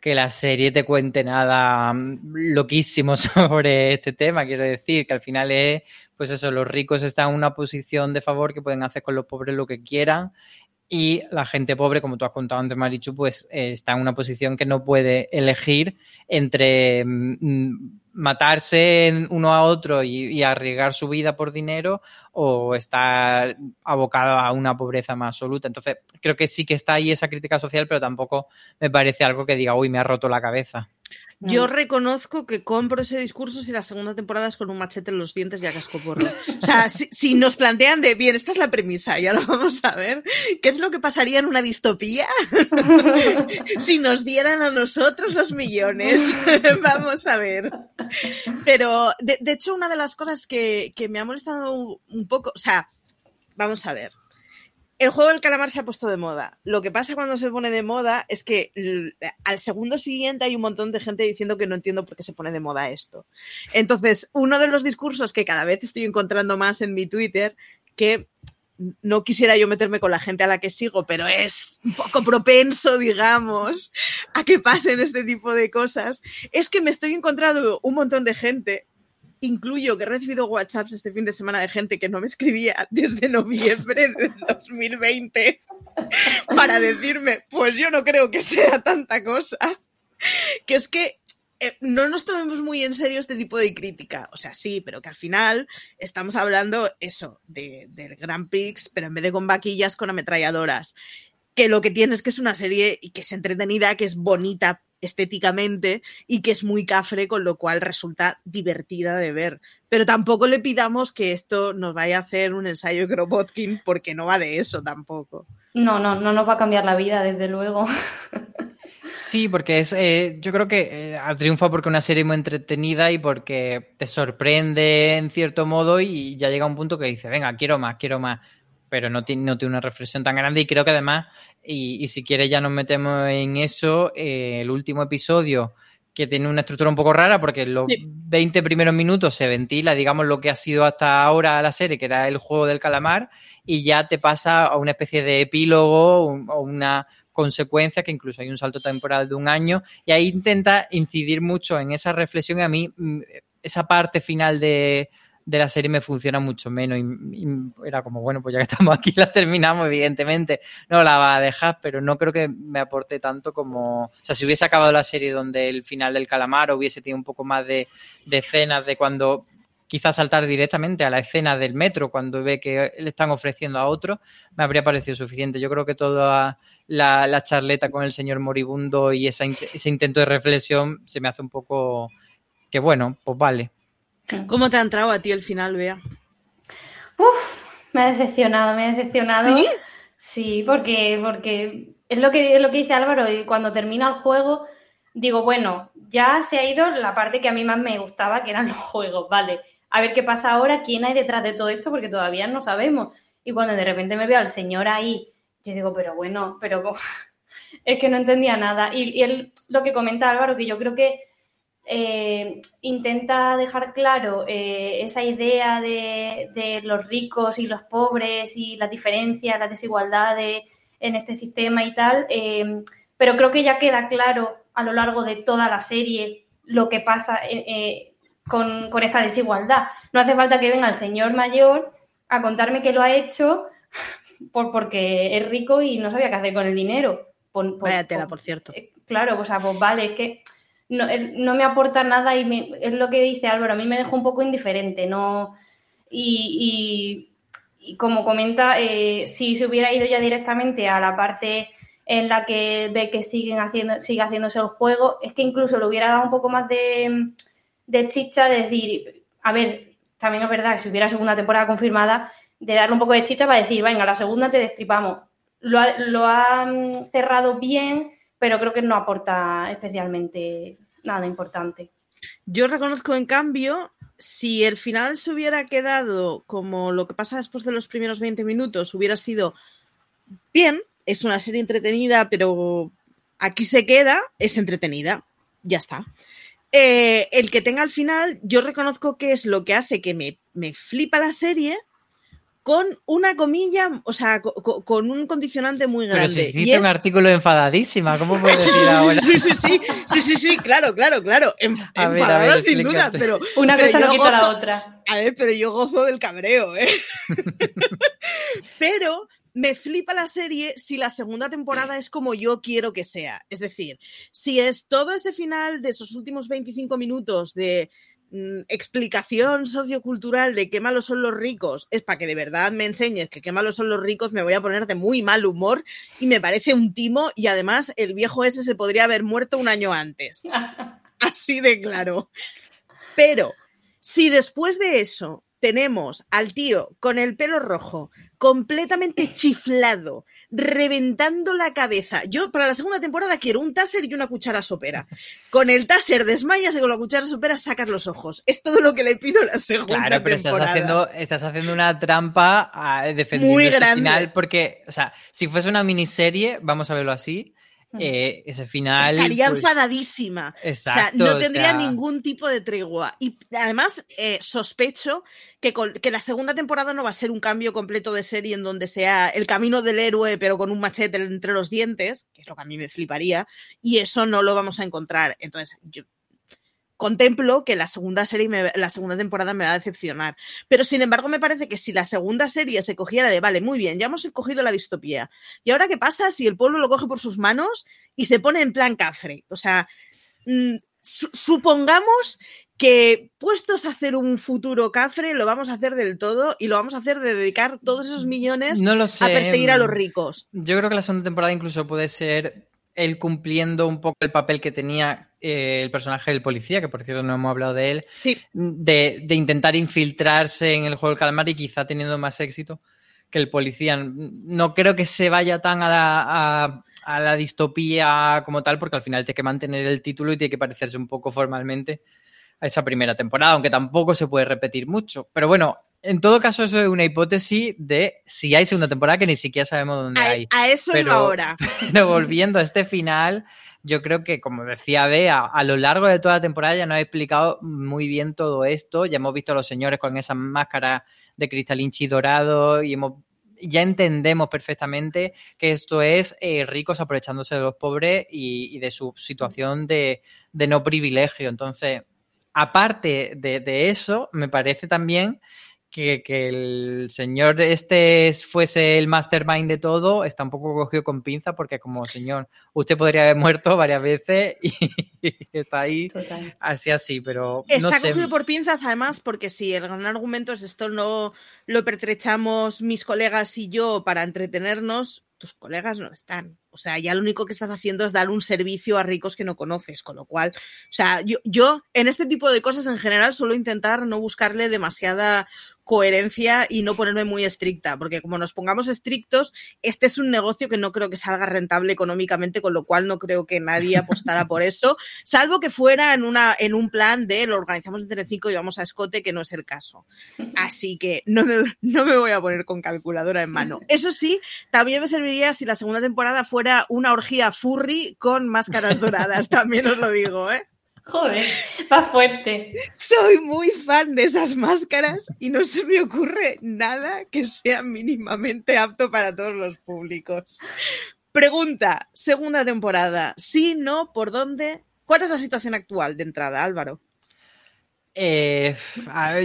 que la serie te cuente nada loquísimo sobre este tema. Quiero decir que al final es, pues eso, los ricos están en una posición de favor que pueden hacer con los pobres lo que quieran y la gente pobre, como tú has contado antes, Marichu, pues eh, está en una posición que no puede elegir entre mm, matarse uno a otro y, y, arriesgar su vida por dinero o estar abocado a una pobreza más absoluta. Entonces, creo que sí que está ahí esa crítica social, pero tampoco me parece algo que diga, uy, me ha roto la cabeza. Yo reconozco que compro ese discurso si la segunda temporada es con un machete en los dientes y a cascoporro. O sea, si, si, nos plantean de, bien, esta es la premisa, ya lo vamos a ver, ¿qué es lo que pasaría en una distopía? si nos dieran a nosotros los millones. vamos a ver. Pero, de, de, hecho, una de las cosas que, que me ha molestado un poco, o sea, vamos a ver El juego del calamar se ha puesto de moda. Lo que pasa cuando se pone de moda es que al segundo siguiente hay un montón de gente diciendo que no entiendo por qué se pone de moda esto. Entonces, uno de los discursos que cada vez estoy encontrando más en mi Twitter, que no quisiera yo meterme con la gente a la que sigo, pero es un poco propenso, digamos, a que pasen este tipo de cosas, es que me estoy encontrando un montón de gente incluyo que he recibido WhatsApps este fin de semana de gente que no me escribía desde noviembre de 2020 para decirme, pues yo no creo que sea tanta cosa, que es que eh, no nos tomemos muy en serio este tipo de crítica. O sea, sí, pero que al final estamos hablando eso, de, del Grand Prix, pero en vez de con vaquillas, con ametralladoras. Que lo que tiene es que es una serie y que es entretenida, que es bonita estéticamente y que es muy cafre, con lo cual resulta divertida de ver. Pero tampoco le pidamos que esto nos vaya a hacer un ensayo de Kropotkin, porque no va de eso tampoco. No, no, no nos va a cambiar la vida, desde luego. Sí, porque es, eh, yo creo que eh, triunfa porque es una serie muy entretenida y porque te sorprende en cierto modo y ya llega un punto que dice, venga, quiero más, quiero más pero no tiene, no tiene una reflexión tan grande y creo que además, y, si quieres ya nos metemos en eso, eh, el último episodio que tiene una estructura un poco rara porque en los 20 primeros minutos se ventila, digamos, lo que ha sido hasta ahora la serie, que era el juego del calamar, y ya te pasa a una especie de epílogo o una consecuencia, que incluso hay un salto temporal de un año, y ahí intenta incidir mucho en esa reflexión y a mí mm, esa parte final de, de la serie me funciona mucho menos. Y, era como, bueno, pues ya que estamos aquí la terminamos, evidentemente. No la va a dejar, pero no creo que me aporte tanto como. O sea, si hubiese acabado la serie donde el final del calamar hubiese tenido un poco más de, escenas de cuando quizás saltar directamente a la escena del metro cuando ve que le están ofreciendo a otro, me habría parecido suficiente. Yo creo que toda la, charleta con el señor moribundo y ese intento de reflexión se me hace un poco que bueno, pues vale, ¿Cómo te ha entrado a ti el final, Bea? Uf, me ha decepcionado, me ha decepcionado. ¿Sí? Sí, porque, porque es lo que, es lo que dice Álvaro, y cuando termina el juego, digo, bueno, ya se ha ido la parte que a mí más me gustaba, que eran los juegos, vale. A ver qué pasa ahora, quién hay detrás de todo esto, porque todavía no sabemos. Y cuando de repente me veo al señor ahí, yo digo, pero bueno, pero es que no entendía nada. Y, y él, lo que comenta Álvaro, que yo creo que eh, intenta dejar claro eh, esa idea de, los ricos y los pobres y las diferencias, las desigualdades en este sistema y tal, eh, pero creo que ya queda claro a lo largo de toda la serie lo que pasa con, con, esta desigualdad. No hace falta que venga el señor mayor a contarme que lo ha hecho por, porque es rico y no sabía qué hacer con el dinero. Por, Vaya tela, por cierto. claro, o sea, pues vale, es que no, me aporta nada y es lo que dice Álvaro, a mí me dejó un poco indiferente, no y, como comenta, eh, si se hubiera ido ya directamente a la parte en la que ve que siguen haciendo, sigue haciéndose el juego, es que incluso le hubiera dado un poco más de, de chicha, de decir, a ver, también es verdad que si hubiera segunda temporada confirmada, de darle un poco de chicha para decir, venga, la segunda te destripamos. Lo ha, lo ha cerrado bien, pero creo que no aporta especialmente nada importante. Yo reconozco, en cambio, si el final se hubiera quedado como lo que pasa después de los primeros 20 minutos, hubiera sido bien, es una serie entretenida, pero aquí se queda, es entretenida, ya está. Eh, el que tenga al final, yo reconozco que es lo que hace que me, me flipa la serie, con una comilla, o sea, con, un condicionante muy grande. Pero si un artículo enfadadísima, ¿cómo puedes decir ahora? Sí, sí, sí, sí, sí, sí, claro, claro, claro. enfadada sin duda, pero. Una cosa no quita la otra. A ver, pero yo gozo del cabreo, ¿eh? pero me flipa la serie si la segunda temporada es como yo quiero que sea. Es decir, si es todo ese final de esos últimos 25 minutos de explicación sociocultural de qué malos son los ricos es para que de verdad me enseñes que qué malos son los ricos, me voy a poner de muy mal humor y me parece un timo y además el viejo ese se podría haber muerto un año antes. Así de claro. Pero si después de eso tenemos al tío con el pelo rojo, completamente chiflado, reventando la cabeza. Yo para la segunda temporada quiero un taser y una cuchara sopera. Con el taser desmayas y con la cuchara sopera sacas los ojos. Es todo lo que le pido a la segunda claro, pero temporada. Estás haciendo, estás haciendo una trampa a defendiendo Muy este final porque, o sea, si fuese una miniserie, vamos a verlo así, eh, ese final... Estaría pues, enfadadísima. Exacto, o sea, no o tendría sea- ningún tipo de tregua. Y además, eh, sospecho que, con- que la segunda temporada no va a ser un cambio completo de serie en donde sea el camino del héroe, pero con un machete entre los dientes, que es lo que a mí me fliparía, y eso no lo vamos a encontrar. Entonces, yo contemplo que la segunda serie, me- la segunda temporada me va a decepcionar. Pero sin embargo, me parece que si la segunda serie se cogiera de, vale, muy bien, ya hemos cogido la distopía. ¿Y ahora qué pasa si el pueblo lo coge por sus manos y se pone en plan cafre? O sea, mm, su- supongamos que puestos a hacer un futuro cafre, lo vamos a hacer del todo y lo vamos a hacer de dedicar todos esos millones No lo sé. a perseguir a los ricos. Yo creo que la segunda temporada incluso puede ser él cumpliendo un poco el papel que tenía eh, el personaje del policía, que por cierto no hemos hablado de él, Sí, de, de intentar infiltrarse en el juego del calamar y quizá teniendo más éxito que el policía. No creo que se vaya tan a la, a, a la distopía como tal, porque al final tiene que mantener el título y tiene que parecerse un poco formalmente a esa primera temporada, aunque tampoco se puede repetir mucho. Pero bueno, en todo caso, eso es una hipótesis de si hay segunda temporada que ni siquiera sabemos dónde a, hay. a eso pero- iba ahora. Pero volviendo a este final, yo creo que, como decía Bea, a lo largo de toda la temporada ya nos ha explicado muy bien todo esto. Ya hemos visto a los señores con esas máscaras de cristalinchi dorado y hemos, ya entendemos perfectamente que esto es eh, ricos aprovechándose de los pobres y, de su situación de, no privilegio. Entonces, aparte de eso, me parece también que, que el señor este fuese el mastermind de todo, está un poco cogido con pinza porque como señor, usted podría haber muerto varias veces y, está ahí Total. así así, pero Está no sé. cogido por pinzas, además, porque si el gran argumento es esto no lo pertrechamos mis colegas y yo para entretenernos, tus colegas no están. O sea, ya lo único que estás haciendo es dar un servicio a ricos que no conoces, con lo cual, o sea, yo, yo en este tipo de cosas en general suelo intentar no buscarle demasiada coherencia y no ponerme muy estricta, porque como nos pongamos estrictos, este es un negocio que no creo que salga rentable económicamente, con lo cual no creo que nadie apostara por eso, salvo que fuera en, una, en un plan de lo organizamos en Telecinco y vamos a escote, que no es el caso. Así que no me, no me voy a poner con calculadora en mano. Eso sí, también me serviría si la segunda temporada fuera una orgía furry con máscaras doradas, también os lo digo, ¿eh? Joder, va fuerte. Soy muy fan de esas máscaras y no se me ocurre nada que sea mínimamente apto para todos los públicos. Pregunta, segunda temporada. Sí, no, ¿por dónde? ¿Cuál es la situación actual de entrada, Álvaro? Eh,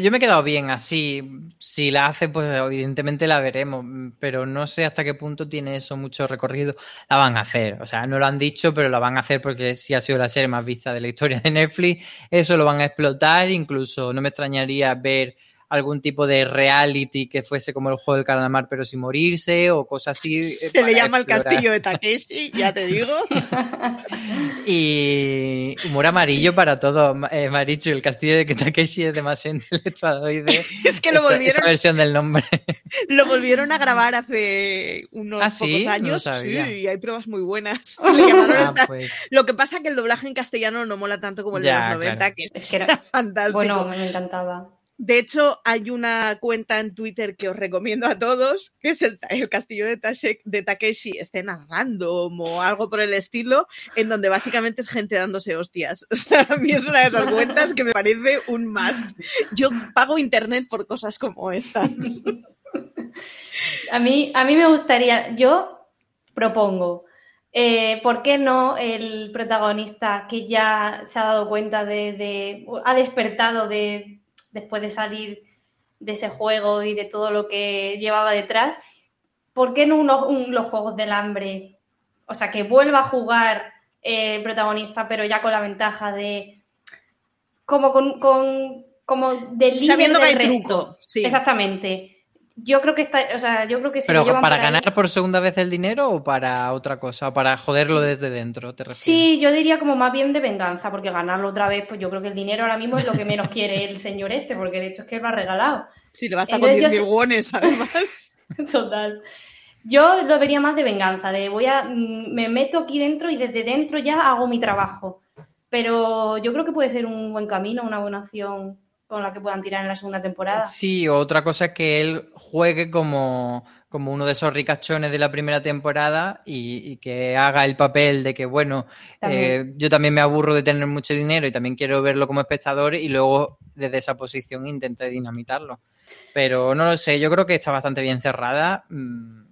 yo me he quedado bien así. Si la hace, pues evidentemente la veremos, pero no sé hasta qué punto tiene eso mucho recorrido. La van a hacer, o sea, no lo han dicho, pero la van a hacer porque sí ha sido la serie más vista de la historia de Netflix. Eso lo van a explotar, incluso no me extrañaría ver algún tipo de reality que fuese como el juego del calamar, pero sin morirse o cosas así. eh, Se le llama el castillo de Takeshi, ya te digo. Y humor amarillo para todo, eh, Marichu. El castillo de Takeshi es demasiado intelectualoide. Es que lo Esa- volvieron, esa versión del nombre. lo volvieron a grabar hace unos ¿Ah, sí? pocos años. sí, y hay pruebas muy buenas. Le llamaron el Ah, pues, Lo que pasa es que el doblaje en castellano no mola tanto como el Ya, de los 90, claro. que Es que era fantástico. Bueno, me encantaba. De hecho, hay una cuenta en Twitter que os recomiendo a todos, que es el, castillo de, de Takeshi, escena random o algo por el estilo, en donde básicamente es gente dándose hostias. O sea, a mí es una de esas cuentas que me parece un must. Yo pago internet por cosas como esas. A mí, a mí me gustaría, yo propongo, eh, ¿por qué no el protagonista que ya se ha dado cuenta de- ha despertado de, después de salir de ese juego y de todo lo que llevaba detrás, ¿por qué no uno- un- los Juegos del Hambre? O sea, que vuelva a jugar eh, el protagonista, pero ya con la ventaja de, como con, con- como del Sabiendo que hay resto. truco. Sí. Exactamente. Yo creo que está, o sea, yo creo que Pero para ganar por segunda vez el dinero o para otra cosa, o para joderlo desde dentro, ¿te Sí, yo diría como más bien de venganza, porque ganarlo otra vez, pues yo creo que el dinero ahora mismo es lo que menos quiere el señor este, porque de hecho es que lo ha regalado. Sí, le basta con 10.000 wones, además. Total. Yo lo vería más de venganza, de voy a, mm, me meto aquí dentro y desde dentro ya hago mi trabajo. Pero yo creo que puede ser un buen camino, una buena opción con la que puedan tirar en la segunda temporada. Sí, otra cosa es que él juegue como, como uno de esos ricachones de la primera temporada y, que haga el papel de que, bueno, eh, yo también me aburro de tener mucho dinero y también quiero verlo como espectador y luego desde esa posición intente dinamitarlo. Pero no lo sé, yo creo que está bastante bien cerrada. Mm,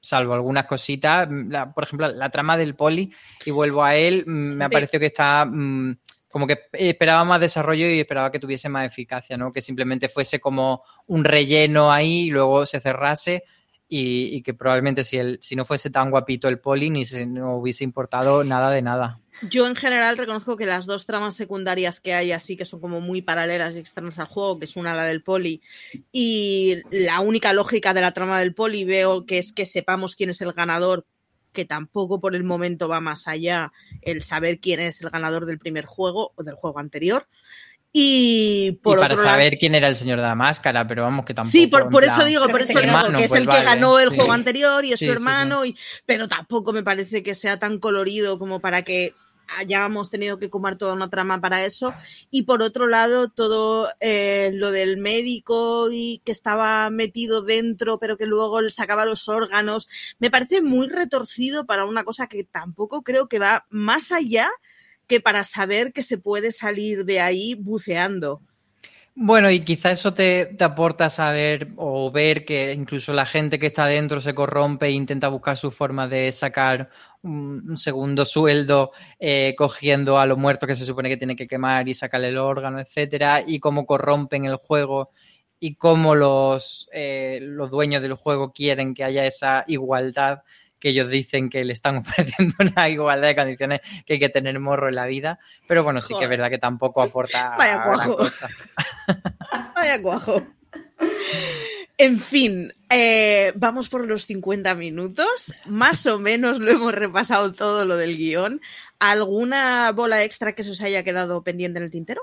salvo algunas cositas, por ejemplo, la trama del poli, y vuelvo a él, mm, me ha parecido que está mm, como que esperaba más desarrollo y esperaba que tuviese más eficacia, ¿no? Que simplemente fuese como un relleno ahí y luego se cerrase y, que probablemente si, el, si no fuese tan guapito el poli ni se no hubiese importado nada de nada. Yo en general reconozco que las dos tramas secundarias que hay así, que son como muy paralelas y externas al juego, que es una la del poli, y la única lógica de la trama del poli veo que es que sepamos quién es el ganador que tampoco por el momento va más allá el saber quién es el ganador del primer juego o del juego anterior. Y por para saber quién era el señor de la máscara, pero vamos que tampoco. Sí, por, eso digo, por eso digo que es pues el que ganó el juego anterior y es su hermano, y, pero tampoco me parece que sea tan colorido como para que hayamos tenido que comer toda una trama para eso. Y por otro lado, todo eh, lo del médico y que estaba metido dentro, pero que luego le sacaba los órganos, me parece muy retorcido para una cosa que tampoco creo que va más allá que para saber que se puede salir de ahí buceando. Bueno, y quizá eso te, aporta saber o ver que incluso la gente que está dentro se corrompe e intenta buscar su forma de sacar un, segundo sueldo eh, cogiendo a los muertos que se supone que tiene que quemar y sacarle el órgano, etcétera, y cómo corrompen el juego y cómo los, eh, los dueños del juego quieren que haya esa igualdad que ellos dicen que le están ofreciendo una igualdad de condiciones que hay que tener morro en la vida, pero bueno, sí que es verdad que tampoco aporta Vaya cuajo. Cosa. Vaya cuajo. En fin, eh, vamos por los 50 minutos. Más o menos lo hemos repasado todo lo del guion. ¿Alguna bola extra que se os haya quedado pendiente en el tintero?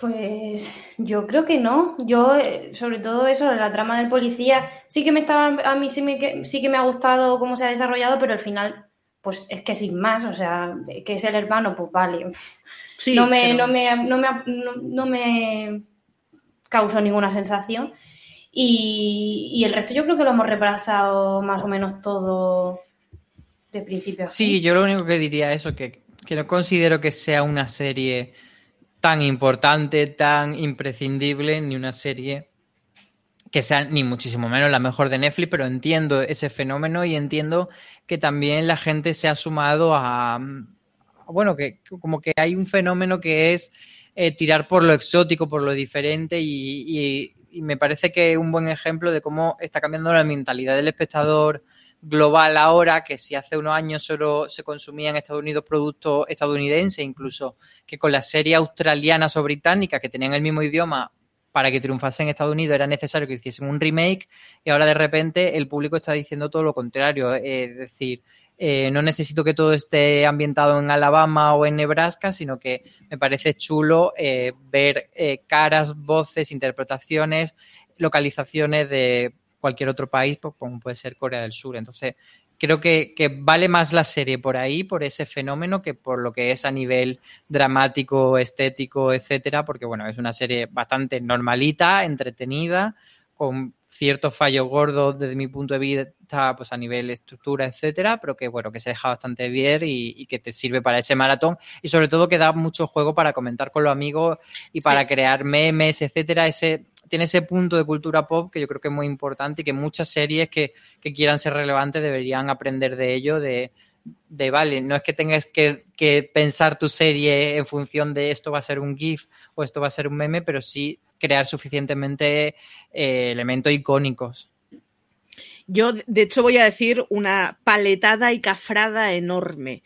Pues yo creo que no. Yo, eh, sobre todo eso, la trama del policía, sí que me estaba, a mí sí, me, sí que me ha gustado cómo se ha desarrollado, pero al final, pues es que sin más, o sea, que es el hermano, pues vale. no, me, no, me, no, me, no, me causó ninguna sensación. Y, el resto yo creo que lo hemos repasado más o menos todo de principio. Sí, yo lo único que diría es eso, que, que no considero que sea una serie tan importante, tan imprescindible, ni una serie que sea ni muchísimo menos la mejor de Netflix, pero entiendo ese fenómeno y entiendo que también la gente se ha sumado a, bueno, que como que hay un fenómeno que es eh, tirar por lo exótico, por lo diferente y, y, me parece que es un buen ejemplo de cómo está cambiando la mentalidad del espectador global ahora, que si hace unos años solo se consumía en Estados Unidos productos estadounidenses, incluso que con las series australianas o británicas que tenían el mismo idioma para que triunfase en Estados Unidos era necesario que hiciesen un remake y ahora de repente el público está diciendo todo lo contrario, es decir, eh, no necesito que todo esté ambientado en Alabama o en Nebraska, sino que me parece chulo eh, ver eh, caras, voces, interpretaciones, localizaciones de cualquier otro país, pues, como puede ser Corea del Sur. Entonces, creo que, vale más la serie por ahí, por ese fenómeno, que por lo que es a nivel dramático, estético, etcétera, porque bueno, es una serie bastante normalita, entretenida, con ciertos fallos gordos desde mi punto de vista, pues a nivel estructura, etcétera, pero que bueno, que se deja bastante bien y, que te sirve para ese maratón y sobre todo que da mucho juego para comentar con los amigos y para crear memes, etcétera, ese tiene ese punto de cultura pop que yo creo que es muy importante y que muchas series que, quieran ser relevantes deberían aprender de ello, de, vale, no es que tengas que, pensar tu serie en función de esto va a ser un GIF o esto va a ser un meme, pero sí crear suficientemente eh, elementos icónicos. Yo, de hecho, voy a decir una paletada y cafrada enorme.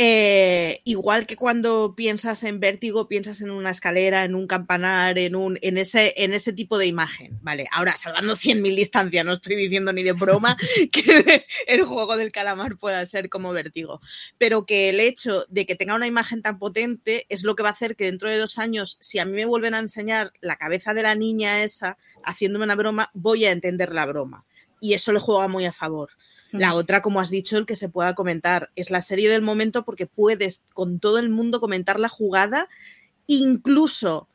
Eh, igual que cuando piensas en vértigo, piensas en una escalera, en un campanar, en, un, en, ese, en ese tipo de imagen. Vale, ahora salvando 100.000 distancias, no estoy diciendo ni de broma que el juego del calamar pueda ser como vértigo, pero que el hecho de que tenga una imagen tan potente es lo que va a hacer que dentro de dos años, si a mí me vuelven a enseñar la cabeza de la niña esa haciéndome una broma, voy a entender la broma. Y eso le juega muy a favor. La otra, como has dicho, el que se pueda comentar. Es la serie del momento porque puedes con todo el mundo comentar la jugada, incluso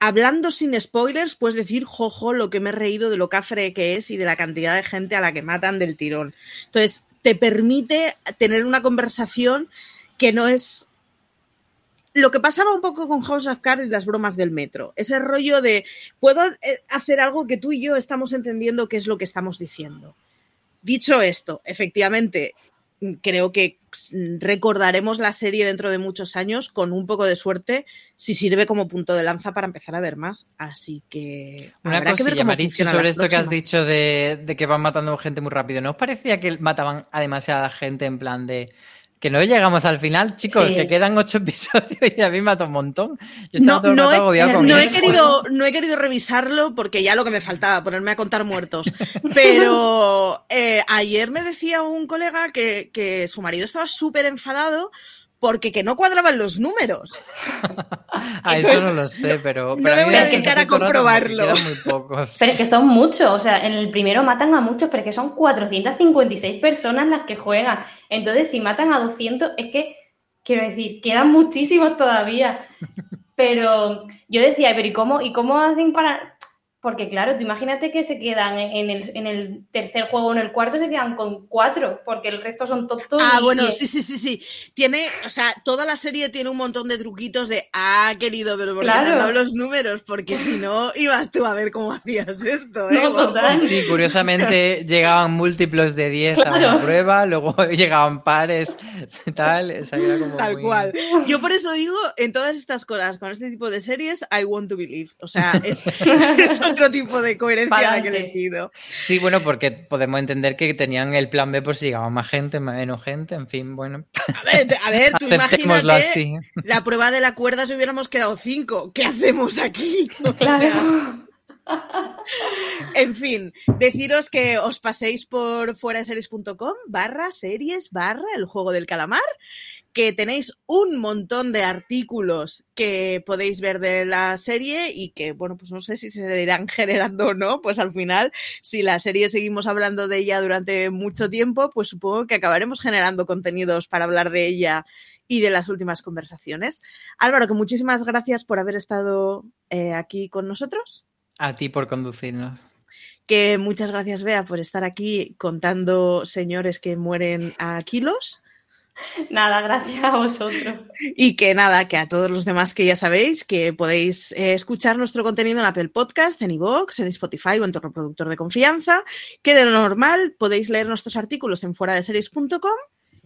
hablando sin spoilers, puedes decir, jojo, lo que me he reído de lo cafre que es y de la cantidad de gente a la que matan del tirón. Entonces, te permite tener una conversación que no es lo que pasaba un poco con House of Cards y las bromas del metro. Ese rollo de, puedo eh, hacer algo que tú y yo estamos entendiendo qué es lo que estamos diciendo. Dicho esto, efectivamente, creo que recordaremos la serie dentro de muchos años con un poco de suerte si sirve como punto de lanza para empezar a ver más. Así que una cosa que ver sobre esto que has dicho de, de, que van matando gente muy rápido. ¿No os parecía que mataban a demasiada gente en plan de que no llegamos al final, chicos, que quedan ocho episodios y a mí me mata un montón. Yo no, todo no, he, no he, querido, no he querido revisarlo porque ya lo que me faltaba, ponerme a contar muertos. Pero eh, ayer me decía un colega que, que su marido estaba súper enfadado porque que no cuadraban los números. ah, eso no lo sé, pero... no me voy a dedicar a comprobarlo. Muy pocos. Pero es que son muchos, o sea, en el primero matan a muchos, pero es que son 456 personas las que juegan. Entonces, si matan a 200, es que, quiero decir, quedan muchísimos todavía. Pero yo decía, pero ¿y cómo, ¿y cómo hacen para...? Porque claro, tú imagínate que se quedan en el, tercer juego o en el cuarto, se quedan con cuatro, porque el resto son tontos. Ah, bueno, sí, sí, sí, sí. Tiene, o sea, toda la serie tiene un montón de truquitos de, ah, querido, pero ¿por qué te han dado los números? Porque si no, ibas tú a ver cómo hacías esto, ¿eh? Sí, curiosamente llegaban múltiplos de 10 a una prueba, luego llegaban pares, tal, Tal cual. Yo por eso digo, en todas estas cosas, con este tipo de series, I want to believe. O sea, es otro tipo de coherencia la que le pido. Sí, bueno, porque podemos entender que tenían el plan B por si llegaba más gente, menos gente, en fin, bueno. A ver, a ver tú imagínate la prueba de la cuerda si hubiéramos quedado cinco. ¿Qué hacemos aquí? claro. en fin, deciros que os paséis por fuera series.com barra series barra el juego del calamar que tenéis un montón de artículos que podéis ver de la serie y que, bueno, pues no sé si se irán generando o no, pues al final, si la serie seguimos hablando de ella durante mucho tiempo, pues supongo que acabaremos generando contenidos para hablar de ella y de las últimas conversaciones. Álvaro, que muchísimas gracias por haber estado eh, aquí con nosotros. A ti por conducirnos. Que muchas gracias, Bea, por estar aquí contando señores que mueren a kilos. Nada, gracias a vosotros. Y que nada, que a todos los demás que ya sabéis que podéis eh, escuchar nuestro contenido en Apple Podcast, en iVoox, en Spotify o en tu reproductor de confianza, que de lo normal podéis leer nuestros artículos en fuera de series.com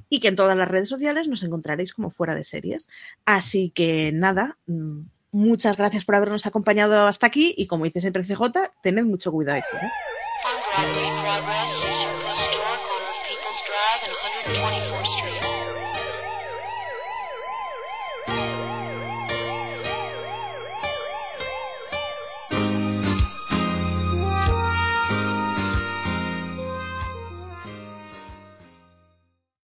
y que en todas las redes sociales nos encontraréis como fuera de series. Así que nada, mm, muchas gracias por habernos acompañado hasta aquí y como dice siempre CJ, tened mucho cuidado ahí fuera.